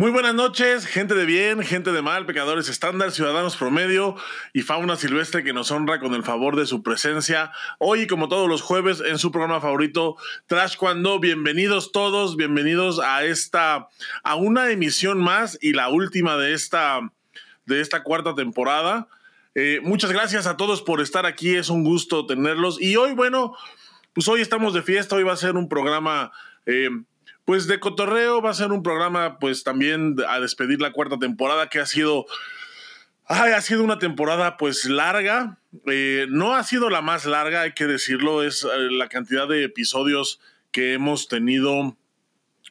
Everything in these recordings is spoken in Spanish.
Muy buenas noches, gente de bien, gente de mal, pecadores estándar, ciudadanos promedio y fauna silvestre que nos honra con el favor de su presencia. Hoy, como todos los jueves, en su programa favorito, Trash Cuando. Bienvenidos todos, bienvenidos a esta, a una emisión más y la última de esta, de esta cuarta temporada. Eh, muchas gracias a todos por estar aquí, es un gusto tenerlos. Y hoy, bueno, pues hoy estamos de fiesta, hoy va a ser un programa. Eh, pues de cotorreo va a ser un programa, pues también a despedir la cuarta temporada que ha sido, ay, ha sido una temporada pues larga. Eh, no ha sido la más larga, hay que decirlo, es eh, la cantidad de episodios que hemos tenido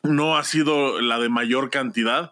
no ha sido la de mayor cantidad,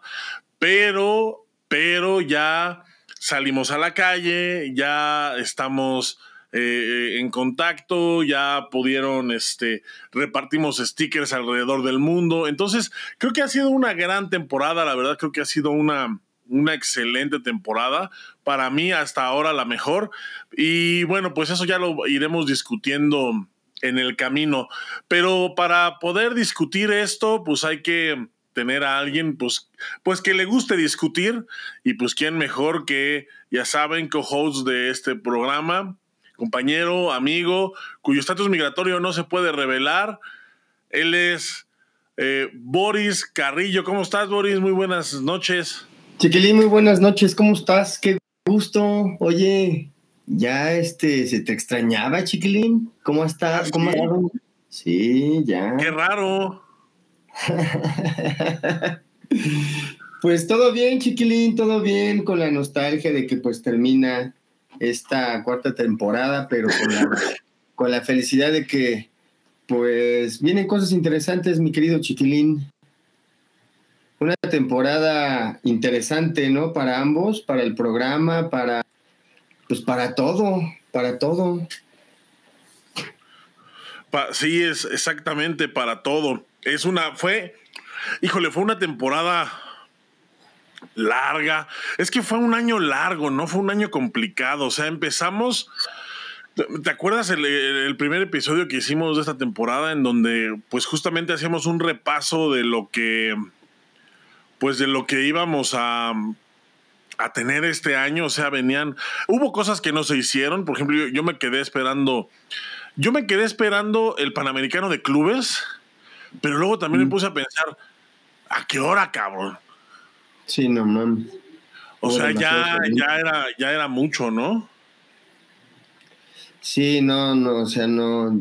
pero, pero ya salimos a la calle, ya estamos eh, en contacto, ya pudieron, este, repartimos stickers alrededor del mundo. Entonces, creo que ha sido una gran temporada, la verdad, creo que ha sido una, una excelente temporada. Para mí, hasta ahora, la mejor. Y bueno, pues eso ya lo iremos discutiendo en el camino. Pero para poder discutir esto, pues hay que tener a alguien pues, pues que le guste discutir y pues quién mejor que, ya saben, co-host de este programa, compañero, amigo, cuyo estatus migratorio no se puede revelar. Él es eh, Boris Carrillo. ¿Cómo estás, Boris? Muy buenas noches. Chiquilín, muy buenas noches. ¿Cómo estás? Qué gusto. Oye, ya este, se te extrañaba, Chiquilín. ¿Cómo estás? ¿Cómo estás? Sí, ya. Qué raro. pues todo bien, Chiquilín, todo bien, con la nostalgia de que pues termina esta cuarta temporada, pero con la, con la felicidad de que pues vienen cosas interesantes, mi querido Chiquilín. Una temporada interesante, ¿no? Para ambos, para el programa, para pues para todo, para todo. sí, es exactamente para todo. Es una, fue, híjole, fue una temporada larga. Es que fue un año largo, no fue un año complicado. O sea, empezamos. ¿Te acuerdas el, primer episodio que hicimos de esta temporada en donde pues justamente hacíamos un repaso de lo que pues de lo que íbamos a, a tener este año? O sea, venían, hubo cosas que no se hicieron, por ejemplo, yo, me quedé esperando, yo me quedé esperando el Panamericano de Clubes, pero luego también me puse a pensar, ¿a qué hora, cabrón? Sí, no mames. O sea, ya, ya, era, ya era mucho, ¿no? Sí, no, no, o sea, no.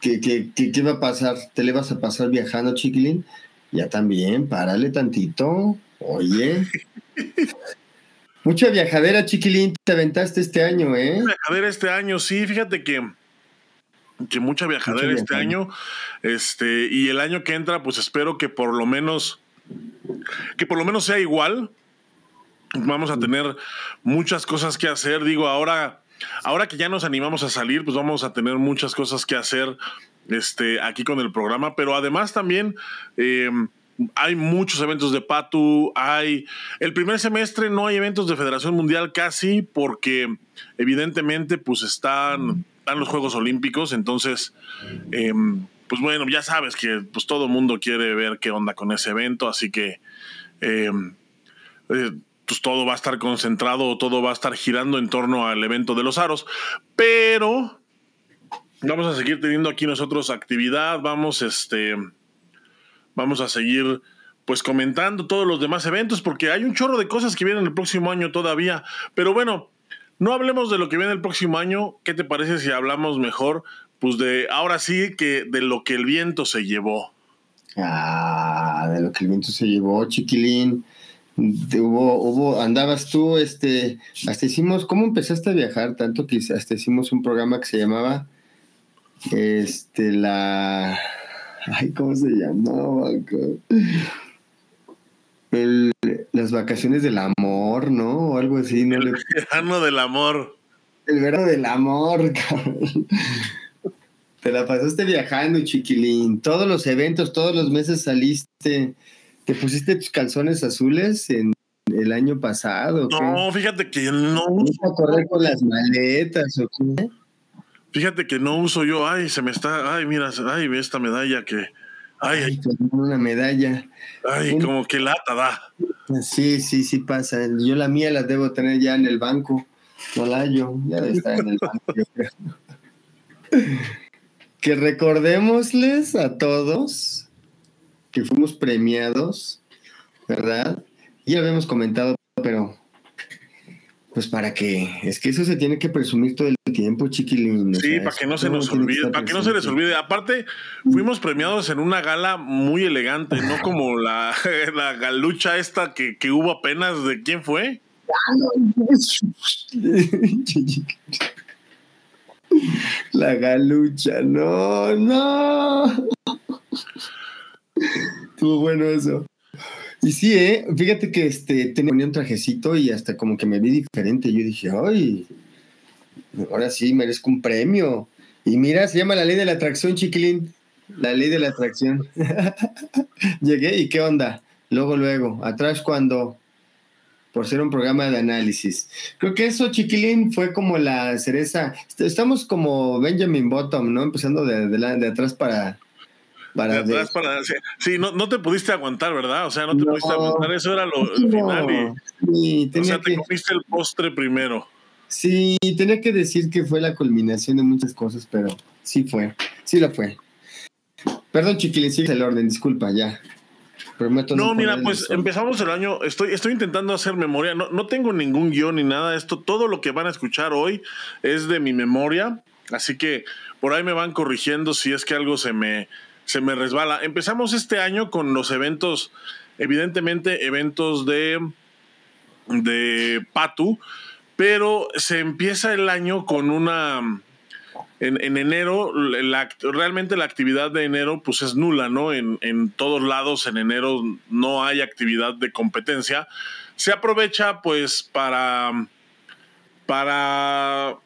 ¿Qué, qué, qué, qué va a pasar? ¿Te le vas a pasar viajando, chiquilín? Ya también, párale tantito. Oye. Mucha viajadera, chiquilín, te aventaste este año, ¿eh? Mucha viajadera este año, sí, fíjate que, que mucha viajadera este año. Este, y el año que entra, pues espero que por lo menos que por lo menos sea igual. Vamos a tener muchas cosas que hacer. Digo, ahora, ahora que ya nos animamos a salir, pues vamos a tener muchas cosas que hacer este, aquí con el programa. Pero además también em, hay muchos eventos de Patu. Hay. El primer semestre no hay eventos de Federación Mundial casi, porque evidentemente, pues están, están los Juegos Olímpicos. Entonces. Eh, pues bueno, ya sabes que pues todo mundo quiere ver qué onda con ese evento, así que em, eh, pues todo va a estar concentrado, todo va a estar girando en torno al evento de los aros, pero vamos a seguir teniendo aquí nosotros actividad, vamos este vamos a seguir pues comentando todos los demás eventos porque hay un chorro de cosas que vienen el próximo año todavía, pero bueno, no hablemos de lo que viene el próximo año, ¿qué te parece si hablamos mejor pues de ahora sí que de lo que el viento se llevó. Ah, de lo que el viento se llevó, chiquilín. hubo, hubo, andabas tú, este, hasta hicimos, ¿cómo empezaste a viajar? Tanto que hasta hicimos un programa que se llamaba, este, la, ay, ¿cómo se llamaba? El, las vacaciones del amor, ¿no? O algo así, ¿no? El verano del amor. El verano del amor, cabrón. Te la pasaste viajando, chiquilín. Todos los eventos, todos los meses saliste. ¿Te pusiste tus calzones azules en el año pasado? No, fíjate que no uso. a correr con las maletas o qué? Fíjate que no uso yo. Ay, se me está. Ay, mira, ay, ve esta medalla que. Ay, una medalla. Ay, como que lata da. Sí, sí, sí pasa. Yo la mía la debo tener ya en el banco. No la yo, ya debe estar en el banco, yo creo. Que recordémosles a todos que fuimos premiados, ¿verdad? Ya habíamos comentado, pero pues para qué, es que eso se tiene que presumir todo el tiempo, chiquilín. Sí, para que no se nos olvide, para que no se les olvide. Aparte, fuimos premiados en una gala muy elegante, no como la, la galucha esta que, que hubo apenas, ¿de quién fue? La galucha, no, no. Estuvo bueno eso. Y sí, ¿eh? fíjate que este, tenía un trajecito y hasta como que me vi diferente. Yo dije, ay, ahora sí merezco un premio. Y mira, se llama la ley de la atracción, chiquilín. La ley de la atracción. Llegué y qué onda. Luego, luego, atrás cuando, por ser un programa de análisis. Creo que eso, chiquilín, fue como la cereza. Estamos como Benjamin Bottom, ¿no? Empezando de, de atrás para, para, sí, no, no, te pudiste aguantar, ¿verdad? O sea, no te pudiste aguantar, eso era lo final. Y, o sea, te comiste el postre primero. Sí, tenía que decir que fue la culminación de muchas cosas, pero sí fue, sí lo fue. Perdón, chiquilín, sigue el orden, disculpa, ya. Prometo no, mira, pues empezamos el año, estoy, estoy intentando hacer memoria, no, no tengo ningún guion ni nada, esto, todo lo que van a escuchar hoy es de mi memoria, así que por ahí me van corrigiendo si es que algo se me, se me resbala. Empezamos este año con los eventos, evidentemente eventos de, de Patu, pero se empieza el año con una... En, enero, realmente la actividad de enero pues es nula, ¿no? En, en todos lados en enero no hay actividad de competencia. Se aprovecha pues para, para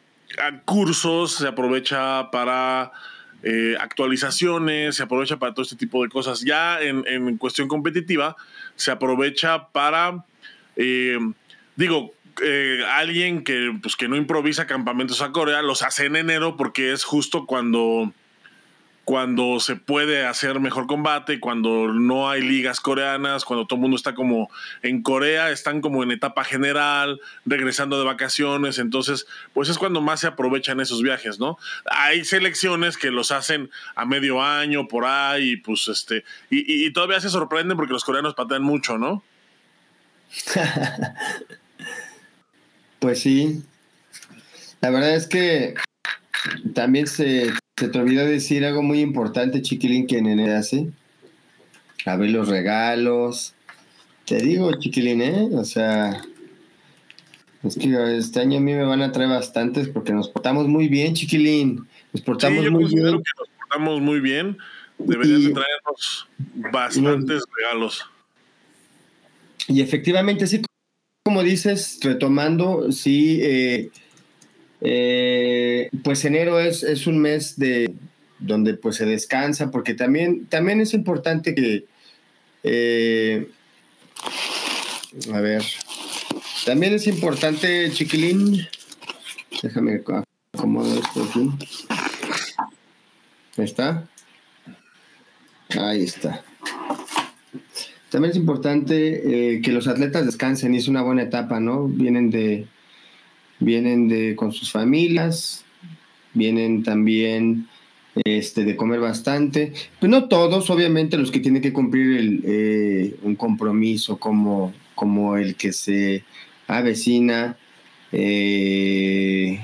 cursos, se aprovecha para eh, actualizaciones, se aprovecha para todo este tipo de cosas. Ya en, cuestión competitiva, se aprovecha para, eh, digo, eh, alguien que, pues, que no improvisa campamentos a Corea, los hace en enero porque es justo cuando cuando se puede hacer mejor combate, cuando no hay ligas coreanas, cuando todo el mundo está como en Corea, están como en etapa general, regresando de vacaciones, entonces pues es cuando más se aprovechan esos viajes, ¿no? Hay selecciones que los hacen a medio año, por ahí, y pues este, y, y todavía se sorprenden porque los coreanos patean mucho, ¿no? pues sí, la verdad es que también se se te olvidó decir algo muy importante, Chiquilín, que Nene hace. ver los regalos. Te digo, Chiquilín, ¿eh? O sea, es que este año a mí me van a traer bastantes porque nos portamos muy bien, Chiquilín. Nos portamos sí, yo muy bien. que nos portamos muy bien. Deberías de traernos bastantes regalos. Y efectivamente, sí, como dices, retomando, sí, eh, eh, pues enero es, es, un mes de donde pues se descansa, porque también, también es importante que, eh, a ver, también es importante, chiquilín, déjame acomodar esto aquí. ¿Está? Ahí está. También es importante eh, que los atletas descansen y es una buena etapa, ¿no? Vienen de, vienen de, con sus familias, vienen también este, de comer bastante, pero no todos, obviamente los que tienen que cumplir eh, un compromiso como, como el que se avecina. Eh,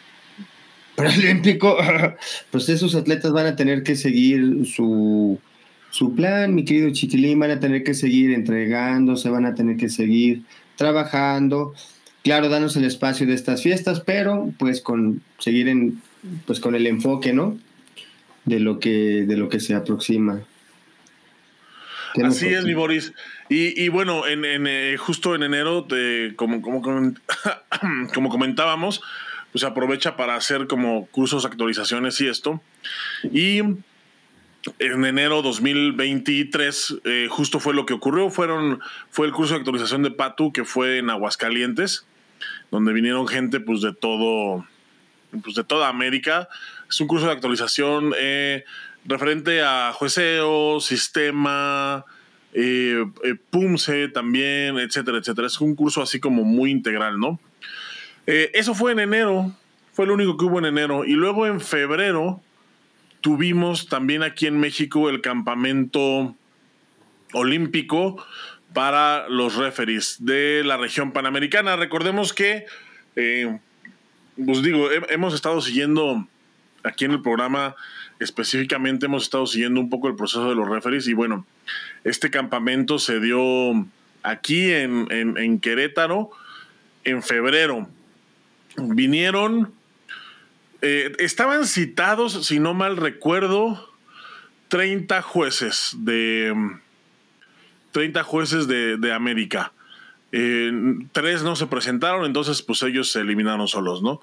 olímpico, pues esos atletas van a tener que seguir su, su plan, mi querido Chiquilín, van a tener que seguir entregándose, van a tener que seguir trabajando claro, danos el espacio de estas fiestas, pero pues con seguir en, pues con el enfoque, ¿no? De lo que, de lo que se aproxima. Así es, mi Boris. Y, bueno, en, eh, justo en enero, como, como, como comentábamos, pues aprovecha para hacer como cursos, actualizaciones y esto. Y en enero 2023 eh, justo fue lo que ocurrió. Fueron, fue el curso de actualización de Patu que fue en Aguascalientes donde vinieron gente pues de todo, pues de toda América. Es un curso de actualización. Eh, referente a jueceo, sistema, eh, eh, PUMSE también, etcétera, etcétera. Es un curso así como muy integral, ¿no? Eso fue en enero, fue lo único que hubo en enero. Y luego en febrero tuvimos también aquí en México el campamento olímpico para los referees de la región panamericana. Recordemos que, pues digo, hemos estado siguiendo aquí en el programa específicamente hemos estado siguiendo un poco el proceso de los referees y bueno, este campamento se dio aquí en, Querétaro en febrero. Vinieron, eh, estaban citados, si no mal recuerdo, 30 jueces de 30 jueces de, América. Eh, tres no se presentaron, entonces pues ellos se eliminaron solos, ¿no?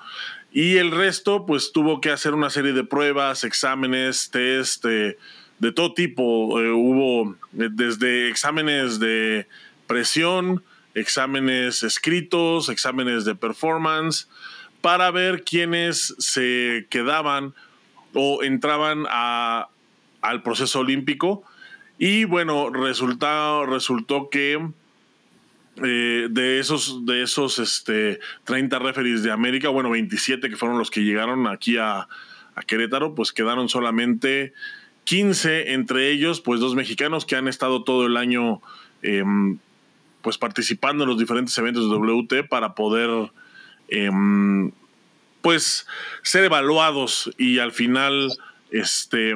Y el resto, pues tuvo que hacer una serie de pruebas, exámenes, test, de, todo tipo. Eh, hubo eh, desde exámenes de presión, exámenes escritos, exámenes de performance, para ver quiénes se quedaban o entraban a, al proceso olímpico. Y bueno, resultó, resultó que eh, de esos, de esos este, 30 referees de América, bueno, 27 que fueron los que llegaron aquí a, Querétaro, pues quedaron solamente 15, entre ellos, pues dos mexicanos que han estado todo el año em, pues participando en los diferentes eventos de WT para poder em, pues ser evaluados y al final este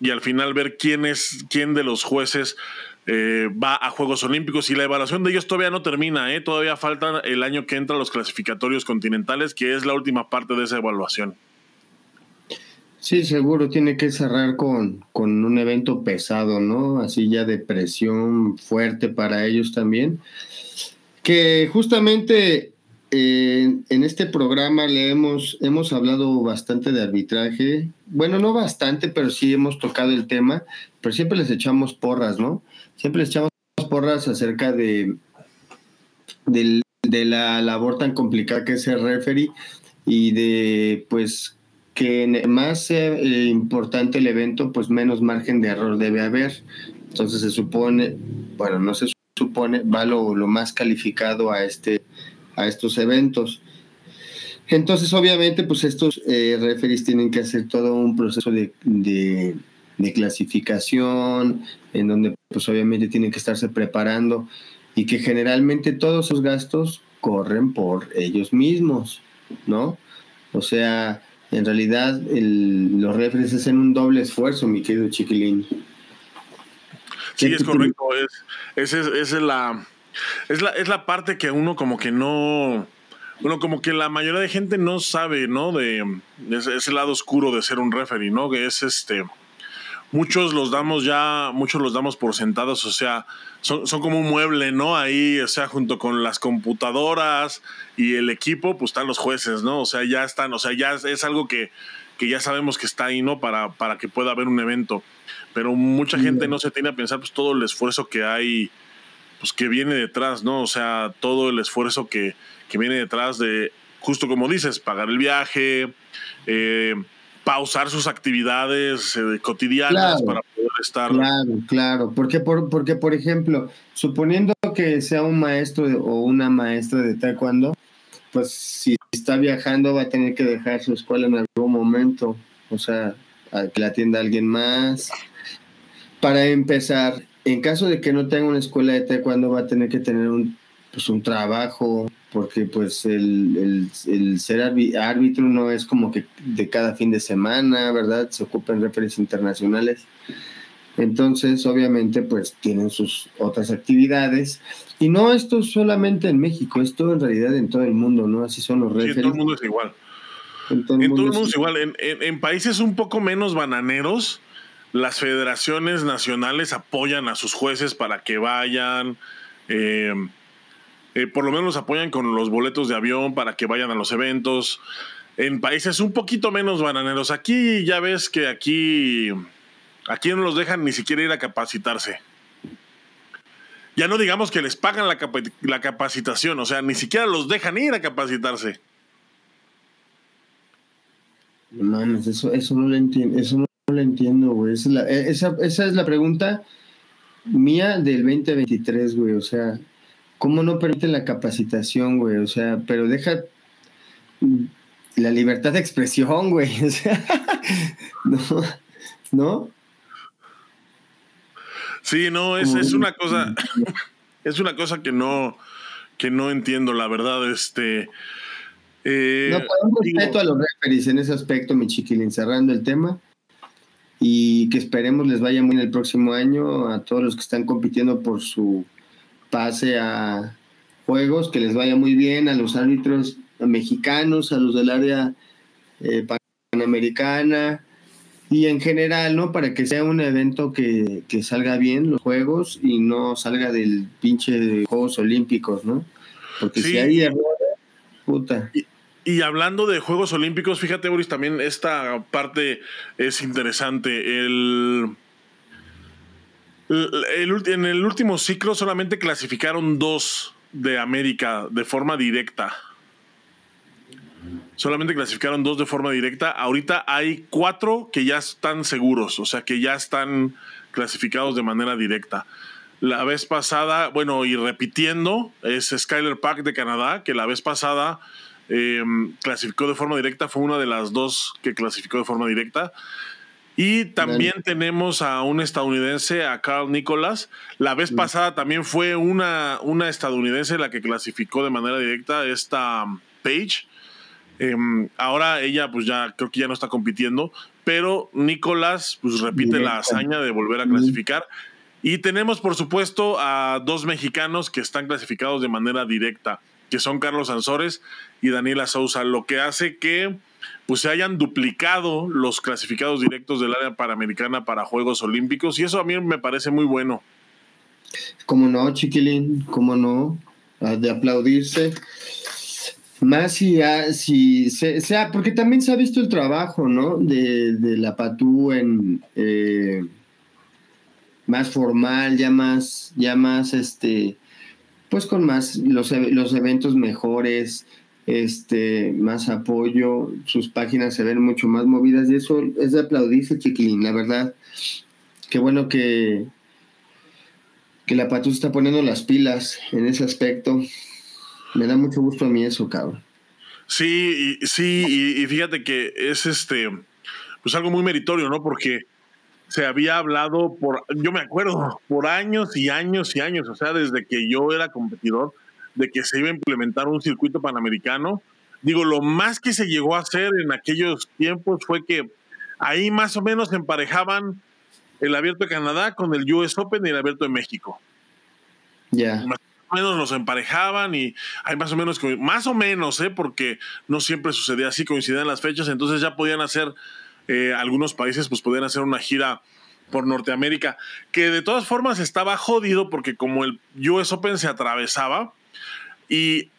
y al final ver quién es quién de los jueces eh, va a Juegos Olímpicos y la evaluación de ellos todavía no termina, ¿eh? todavía falta el año que entra los clasificatorios continentales, que es la última parte de esa evaluación. Sí, seguro, tiene que cerrar con, con un evento pesado, ¿no? Así ya de presión fuerte para ellos también. Que justamente eh, en este programa le hemos, hemos hablado bastante de arbitraje. Bueno, no bastante, pero sí hemos tocado el tema, pero siempre les echamos porras, ¿no? siempre les echamos porras acerca de, de, la labor tan complicada que es el referee y de pues que más sea eh, importante el evento, pues menos margen de error debe haber. Entonces se supone, bueno, no se supone, va lo, más calificado a, este, a estos eventos. Entonces, obviamente, pues estos eh, referees tienen que hacer todo un proceso de, de clasificación, en donde pues obviamente tienen que estarse preparando y que generalmente todos esos gastos corren por ellos mismos, ¿no? O sea, en realidad el, los refres hacen un doble esfuerzo, mi querido chiquilín. Sí, es correcto. Es, es, la, es, la, es la parte que uno como que no... Bueno, como que la mayoría de gente no sabe, ¿no? De ese, lado oscuro de ser un referee, ¿no? Que es este muchos los damos ya, muchos los damos por sentados, o sea, son, como un mueble, ¿no? Ahí, o sea, junto con las computadoras y el equipo, pues están los jueces, ¿no? O sea, ya están, o sea, ya es, algo que, que, ya sabemos que está ahí, ¿no? Para, para que pueda haber un evento. Pero mucha gente no se tiene a pensar, pues, todo el esfuerzo que hay, pues, que viene detrás, ¿no? O sea, todo el esfuerzo que, que viene detrás de, justo como dices, pagar el viaje, eh, pausar sus actividades eh, cotidianas para poder estar. Claro, claro, porque por, porque por ejemplo, suponiendo que sea un maestro o una maestra de taekwondo, pues si está viajando va a tener que dejar su escuela en algún momento, o sea, que la atienda alguien más. Para empezar, en caso de que no tenga una escuela de taekwondo va a tener que tener un, pues, un trabajo, porque pues el, ser árbitro no es como que de cada fin de semana, ¿verdad? Se ocupan referencias internacionales. Entonces, obviamente, pues tienen sus otras actividades. Y no esto solamente en México, esto en realidad en todo el mundo, ¿no? Así son los referees. en todo el mundo es igual. En todo el mundo, es igual. En, países un poco menos bananeros, las federaciones nacionales apoyan a sus jueces para que vayan. Eh, eh, por lo menos los apoyan con los boletos de avión para que vayan a los eventos. En países un poquito menos bananeros. Aquí ya ves que aquí, aquí no los dejan ni siquiera ir a capacitarse. Ya no digamos que les pagan la, capacitación, o sea, ni siquiera los dejan ir a capacitarse. Mames, eso, eso no lo entiendo, eso no la entiendo, güey. Esa, es la, e, esa, esa es la pregunta mía del 2023, güey. O sea, ¿cómo no permiten la capacitación, güey? O sea, pero deja la libertad de expresión, güey. O sea, no, ¿no? Sí, no, es, es una cosa, es una cosa que no, que no entiendo, la verdad, este... Eh, no, un respeto a los referees en ese aspecto, mi chiquilín, cerrando el tema. Y que esperemos les vaya muy en el próximo año a todos los que están compitiendo por su pase a juegos, que les vaya muy bien a los árbitros mexicanos, a los del área eh, panamericana y en general, ¿no? Para que sea un evento que, que, salga bien los juegos y no salga del pinche Juegos Olímpicos, ¿no? Porque si hay errores, puta. Y, hablando de Juegos Olímpicos, fíjate, Boris, también esta parte es interesante. El, el, en el último ciclo solamente clasificaron dos de América de forma directa. Solamente clasificaron dos de forma directa. Ahorita hay cuatro que ya están seguros, o sea, que ya están clasificados de manera directa. La vez pasada, bueno, y repitiendo, es Skyler Park de Canadá, que la vez pasada em, clasificó de forma directa, fue una de las dos que clasificó de forma directa. Y también tenemos a un estadounidense, a Carl Nicholas. La vez pasada también fue una, una estadounidense la que clasificó de manera directa, esta Page. Em, ahora ella pues ya creo que ya no está compitiendo, pero Nicolás pues repite la hazaña de volver a clasificar. Y tenemos por supuesto a dos mexicanos que están clasificados de manera directa, que son Carlos Ansores y Daniela Sousa, lo que hace que pues se hayan duplicado los clasificados directos del área panamericana para Juegos Olímpicos y eso a mí me parece muy bueno. Como no, chiquilín, como no, de aplaudirse. Más si, si sea, porque también se ha visto el trabajo, ¿no? De, la Patú en eh, más formal, ya más, ya más, este, pues con más los, los eventos mejores, este, más apoyo, sus páginas se ven mucho más movidas y eso es de aplaudirse, chiquilín, la verdad. Qué bueno que, que la Patú está poniendo las pilas en ese aspecto. Me da mucho gusto a mí eso, cabrón. Sí, y, sí, y, fíjate que es este, pues algo muy meritorio, ¿no? Porque se había hablado por, yo me acuerdo, por años y años y años, o sea, desde que yo era competidor, de que se iba a implementar un circuito panamericano. Digo, lo más que se llegó a hacer en aquellos tiempos fue que ahí más o menos emparejaban el abierto de Canadá con el US Open y el abierto de México. Ya menos los emparejaban y hay más o menos, más o menos, ¿eh? porque no siempre sucedía así, coincidían las fechas, entonces ya podían hacer, eh, algunos países pues podían hacer una gira por Norteamérica, que de todas formas estaba jodido porque como el US Open se atravesaba y,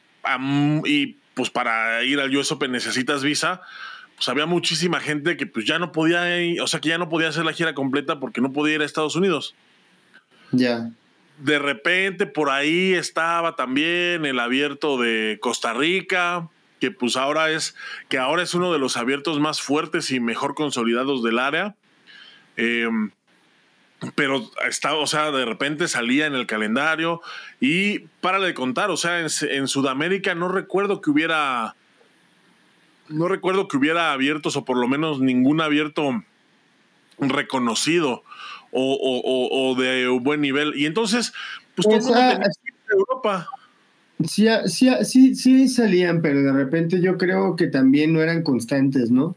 y pues para ir al US Open necesitas visa, pues había muchísima gente que pues ya no podía ir, o sea que ya no podía hacer la gira completa porque no podía ir a Estados Unidos. Ya de repente por ahí estaba también el abierto de Costa Rica, que pues ahora es, que ahora es uno de los abiertos más fuertes y mejor consolidados del área. Em, pero estaba, o sea, de repente salía en el calendario y para de contar, o sea, en, en, Sudamérica no recuerdo que hubiera, no recuerdo que hubiera abiertos o por lo menos ningún abierto reconocido o, o, de buen nivel. Y entonces, pues todo el Europa. Sí, sí, sí, sí salían, pero de repente yo creo que también no eran constantes, ¿no?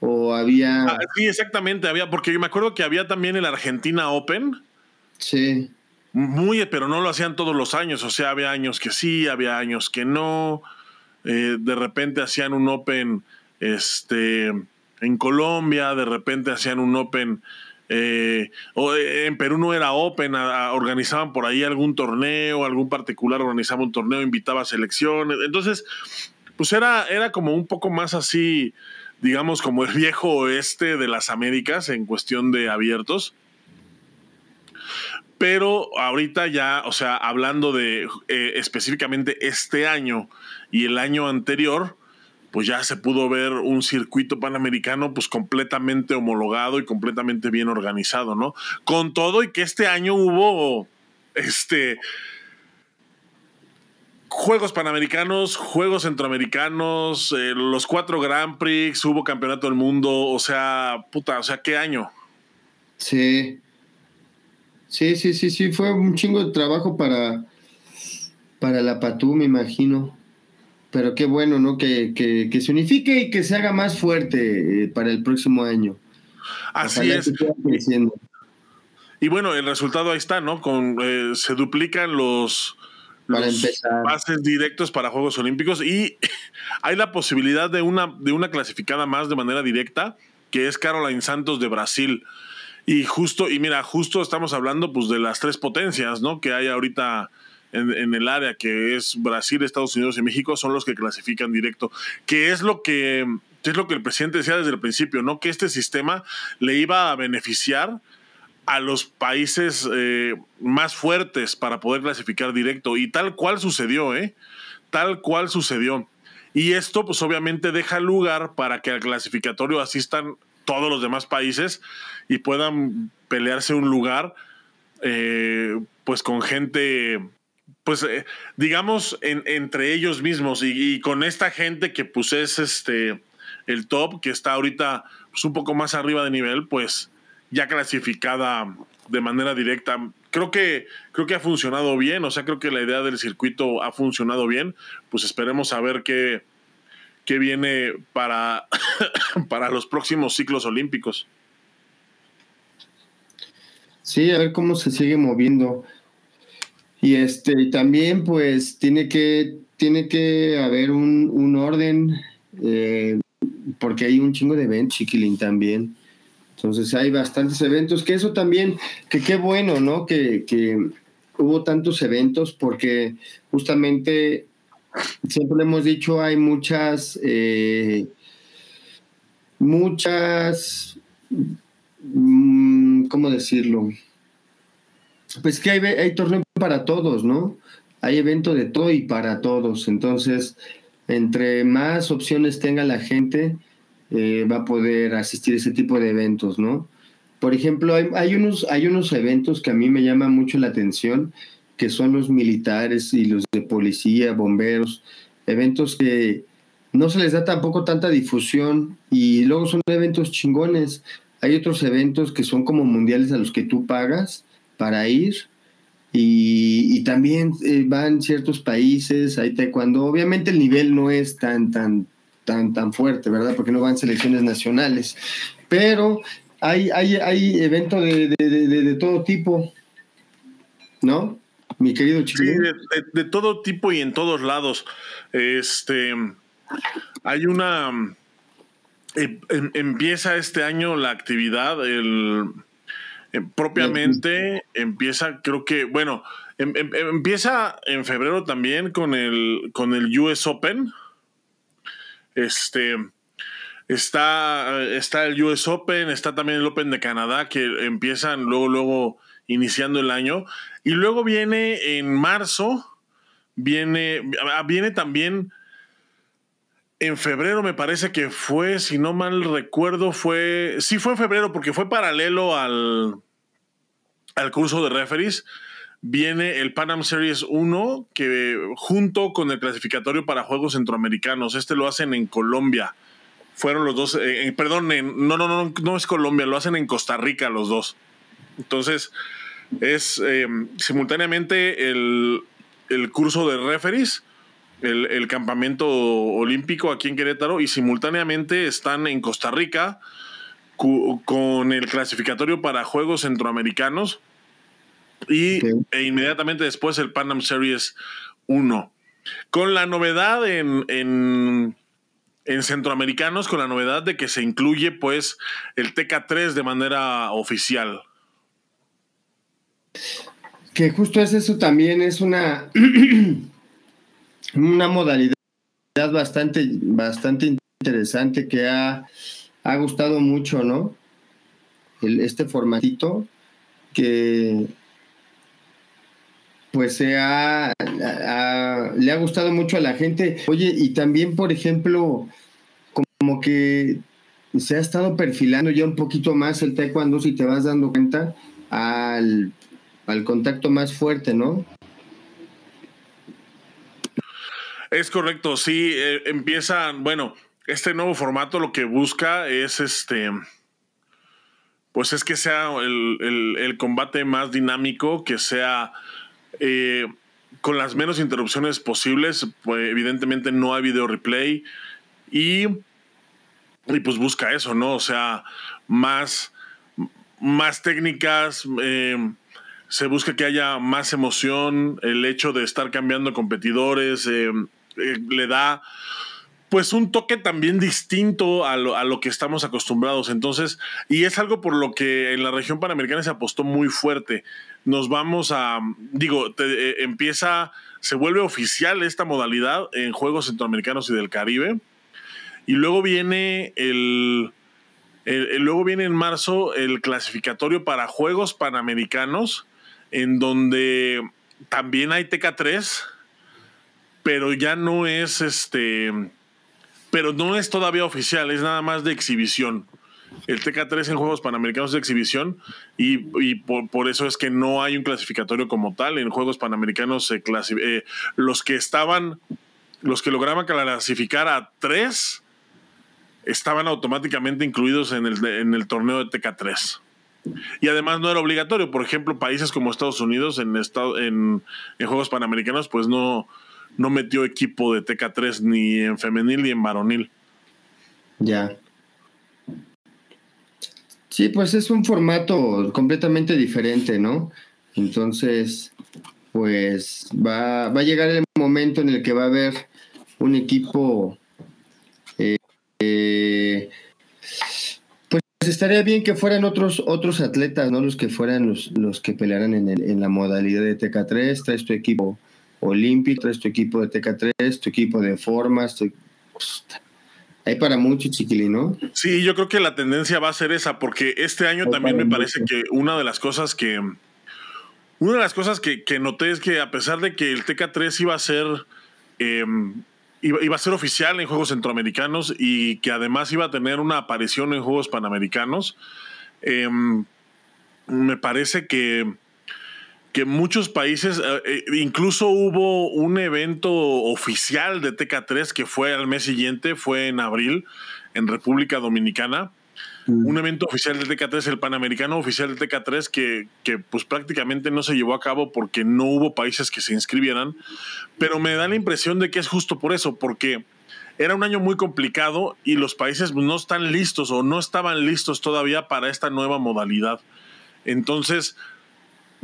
O había. Ah, sí, exactamente, había, porque yo me acuerdo que había también el Argentina Open. Sí. Muy, pero no lo hacían todos los años, o sea, había años que sí, había años que no. Eh, de repente hacían un Open este, en Colombia, de repente hacían un Open eh, o eh, en Perú no era Open, organizaban por ahí algún torneo, algún particular organizaba un torneo, invitaba a selecciones. Entonces, pues era, era como un poco más así, digamos, como el viejo oeste de las Américas en cuestión de abiertos. Pero ahorita ya, o sea, hablando de eh, específicamente este año y el año anterior, pues ya se pudo ver un circuito panamericano pues completamente homologado y completamente bien organizado, ¿no? Con todo y que este año hubo este Juegos Panamericanos, Juegos Centroamericanos, eh, los cuatro Grand Prix, hubo Campeonato del Mundo, o sea, puta, o sea, ¿qué año? Sí. Sí, sí, sí, sí, fue un chingo de trabajo para, para la Patú, me imagino. Pero qué bueno, ¿no? Que, que, se unifique y que se haga más fuerte eh, para el próximo año. Así es. Y bueno, el resultado ahí está, ¿no? Con, eh, se duplican los, para empezar. pases directos para Juegos Olímpicos y hay la posibilidad de una, de una clasificada más de manera directa, que es Caroline Santos de Brasil. Y justo, y mira, justo estamos hablando pues de las tres potencias, ¿no? Que hay ahorita en, el área, que es Brasil, Estados Unidos y México, son los que clasifican directo. Que es lo que, que es lo que el presidente decía desde el principio, ¿no? Que este sistema le iba a beneficiar a los países eh, más fuertes para poder clasificar directo. Y tal cual sucedió, ¿eh? Tal cual sucedió. Y esto, pues obviamente deja lugar para que al clasificatorio asistan todos los demás países y puedan pelearse un lugar, eh, pues con gente, pues eh, digamos, entre ellos mismos y, y, con esta gente que pues es este, el top, que está ahorita pues, un poco más arriba de nivel, pues ya clasificada de manera directa. Creo que, creo que ha funcionado bien, o sea, creo que la idea del circuito ha funcionado bien. Pues esperemos a ver qué, qué viene para, para los próximos ciclos olímpicos. Sí, a ver cómo se sigue moviendo. Y este también, pues, tiene que, tiene que haber un, orden, eh, porque hay un chingo de eventos, Chiquilín, también. Entonces hay bastantes eventos, que eso también, que qué bueno, ¿no? Que, hubo tantos eventos porque justamente, siempre hemos dicho, hay muchas, eh, muchas, mm, ¿cómo decirlo? Pues que hay, hay torneo para todos, ¿no? Hay evento de todo y para todos. Entonces, entre más opciones tenga la gente, eh, va a poder asistir a ese tipo de eventos, ¿no? Por ejemplo, hay, unos, hay unos eventos que a mí me llaman mucho la atención, que son los militares y los de policía, bomberos, eventos que no se les da tampoco tanta difusión y luego son eventos chingones. Hay otros eventos que son como mundiales a los que tú pagas para ir y, también eh, van ciertos países, hay taekwondo. Obviamente el nivel no es tan, tan, tan, tan fuerte, ¿verdad? Porque no van selecciones nacionales. Pero hay, hay, hay eventos de, todo tipo, ¿no? Mi querido chico. Sí, de, todo tipo y en todos lados. Este, hay una... Em, em, empieza este año la actividad, el, em, propiamente empieza, creo que, bueno, empieza en febrero también con el, con el US Open. Este, está, está el US Open, está también el Open de Canadá, que empiezan luego, luego iniciando el año. Y luego viene en marzo, viene, ah, viene también en febrero, me parece que fue, si no mal recuerdo, fue, sí fue en febrero, porque fue paralelo al, al curso de referees viene el Pan Am Series 1, que junto con el clasificatorio para Juegos Centroamericanos, este lo hacen en Colombia. Fueron los dos, eh, eh, perdón, no, no, no, no es Colombia, lo hacen en Costa Rica los dos. Entonces, es em, simultáneamente el, curso de referees, el, el, campamento olímpico aquí en Querétaro, y simultáneamente están en Costa Rica con el clasificatorio para Juegos Centroamericanos y e inmediatamente después el Pan Am Series 1. Con la novedad en, en, centroamericanos, con la novedad de que se incluye pues el TK3 de manera oficial. Que justo es eso también, es una, una modalidad bastante, bastante interesante que ha, ha gustado mucho, ¿no? El, este formatito que pues se le ha gustado mucho a la gente. Oye, y también, por ejemplo, como que se ha estado perfilando ya un poquito más el taekwondo, si te vas dando cuenta, al, al contacto más fuerte, ¿no? Es correcto, sí, eh, empiezan, bueno, este nuevo formato lo que busca es este, pues es que sea el, combate más dinámico, que sea eh, con las menos interrupciones posibles, pues evidentemente no hay video replay y, y pues busca eso, ¿no? O sea, más, más técnicas. Eh, se busca que haya más emoción, el hecho de estar cambiando competidores, eh, le da pues un toque también distinto a lo, que estamos acostumbrados. Entonces, y es algo por lo que en la región panamericana se apostó muy fuerte. Nos vamos a, digo, eh, empieza, se vuelve oficial esta modalidad en Juegos Centroamericanos y del Caribe. Y luego viene el, luego viene en marzo el clasificatorio para Juegos Panamericanos, en donde también hay TK3 pero ya no es este, pero no es todavía oficial, es nada más de exhibición. El TK3 en Juegos Panamericanos de exhibición y, por, eso es que no hay un clasificatorio como tal. En Juegos Panamericanos se eh, los que estaban, los que lograban clasificar a tres, estaban automáticamente incluidos en el, en el torneo de TK3. Y además no era obligatorio. Por ejemplo, países como Estados Unidos en, en, en Juegos Panamericanos, pues no, no metió equipo de TK3 ni en femenil ni en varonil. Ya. Sí, pues es un formato completamente diferente, ¿no? Entonces, pues va, a llegar el momento en el que va a haber un equipo, eh, eh, pues estaría bien que fueran otros, otros atletas, ¿no? Los que fueran los, los que pelearan en, en la modalidad de TK3, traes tu equipo olímpico, es tu equipo de TK3, tu equipo de formas, pues, hay para mucho, chiquilín, ¿no? Sí, yo creo que la tendencia va a ser esa, porque este año también me parece que una de las cosas que. Una de las cosas que, noté es que a pesar de que el TK3 iba a ser. Em, iba, a ser oficial en Juegos Centroamericanos y que además iba a tener una aparición en Juegos Panamericanos, em, me parece que que muchos países, eh, eh, incluso hubo un evento oficial de TK3 que fue al mes siguiente, fue en abril, en República Dominicana. Mm. Un evento oficial de TK3, el Panamericano oficial de TK3, que, que pues prácticamente no se llevó a cabo porque no hubo países que se inscribieran. Pero me da la impresión de que es justo por eso, porque era un año muy complicado y los países no están listos o no estaban listos todavía para esta nueva modalidad. Entonces,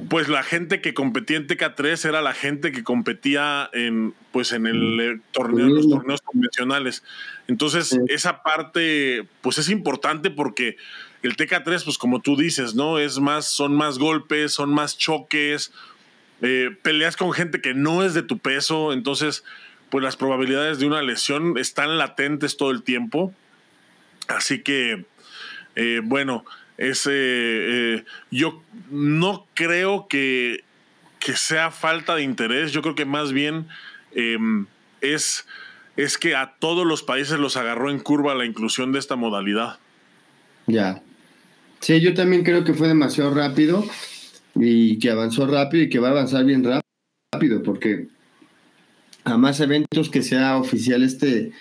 pues la gente que competía en TK3 era la gente que competía en pues en el eh, torneo, los torneos convencionales. Entonces, esa parte pues es importante porque el TK3 pues como tú dices, ¿no? Es más son más golpes, son más choques, eh, peleas con gente que no es de tu peso, entonces pues las probabilidades de una lesión están latentes todo el tiempo. Así que eh, bueno, ese, eh, yo no creo que, que, sea falta de interés, yo creo que más bien em, es, es que a todos los países los agarró en curva la inclusión de esta modalidad. Ya. Sí, yo también creo que fue demasiado rápido y que avanzó rápido y que va a avanzar bien rápido porque a más eventos que sea oficial este,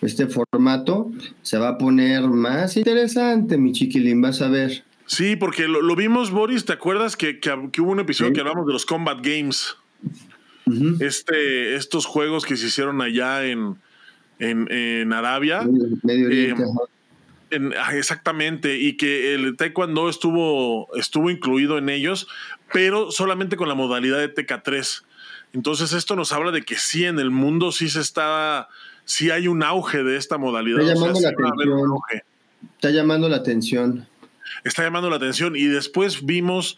este formato se va a poner más interesante, mi chiquilín, vas a ver. Sí, porque lo, vimos, Boris, ¿te acuerdas que, hubo un episodio que hablamos de los Combat Games? este, estos juegos que se hicieron allá en, en, Arabia. Medio eh, ah, exactamente, y que el Taekwondo estuvo, estuvo incluido en ellos, pero solamente con la modalidad de TK3. Entonces esto nos habla de que sí, en el mundo sí se está sí hay un auge de esta modalidad. Está llamando la atención. Está llamando la atención. Está llamando la atención. Y después vimos,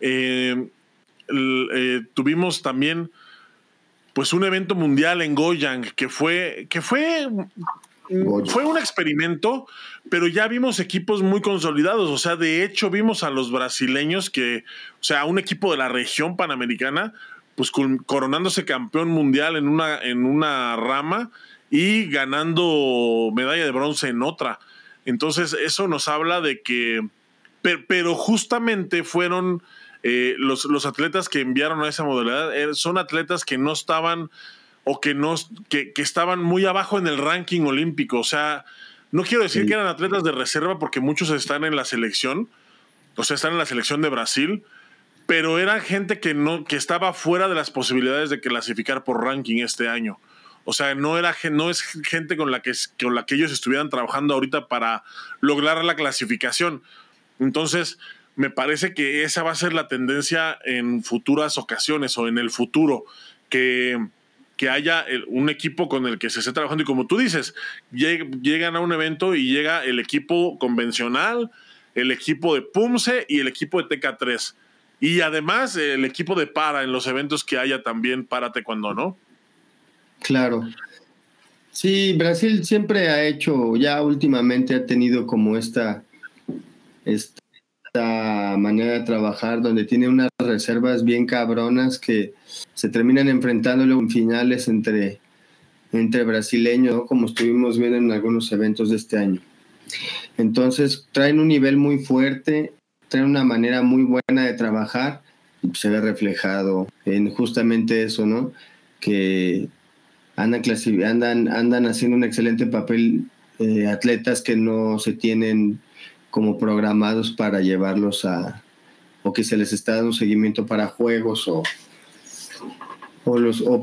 eh, eh, tuvimos también pues un evento mundial en Goyang que fue, que fue, fue un experimento, pero ya vimos equipos muy consolidados. O sea, de hecho vimos a los brasileños que, o sea, un equipo de la región panamericana, pues coronándose campeón mundial en una, en una rama y ganando medalla de bronce en otra. Entonces, eso nos habla de que, pero, justamente fueron eh, los, los, atletas que enviaron a esa modalidad, eh, son atletas que no estaban o que, no, que, que estaban muy abajo en el ranking olímpico. O sea, no quiero decir que eran atletas de reserva porque muchos están en la selección, o sea, están en la selección de Brasil, pero era gente que no que estaba fuera de las posibilidades de clasificar por ranking este año. O sea, no era no es gente con la que con la que ellos estuvieran trabajando ahorita para lograr la clasificación. Entonces, me parece que esa va a ser la tendencia en futuras ocasiones o en el futuro que que haya un equipo con el que se esté trabajando y como tú dices, llegan a un evento y llega el equipo convencional, el equipo de Pumse y el equipo de TK3. Y además el equipo de para en los eventos que haya también para taekwondo, ¿no? Claro. Sí, Brasil siempre ha hecho, ya últimamente ha tenido como esta, esta manera de trabajar donde tiene unas reservas bien cabronas que se terminan enfrentando en finales entre, entre brasileños, como estuvimos viendo en algunos eventos de este año. Entonces traen un nivel muy fuerte, traen una manera muy buena de trabajar y se ve reflejado en justamente eso, ¿no? Que andan, andan, andan haciendo un excelente papel eh, atletas que no se tienen como programados para llevarlos a, o que se les está dando seguimiento para juegos o, o, los, o,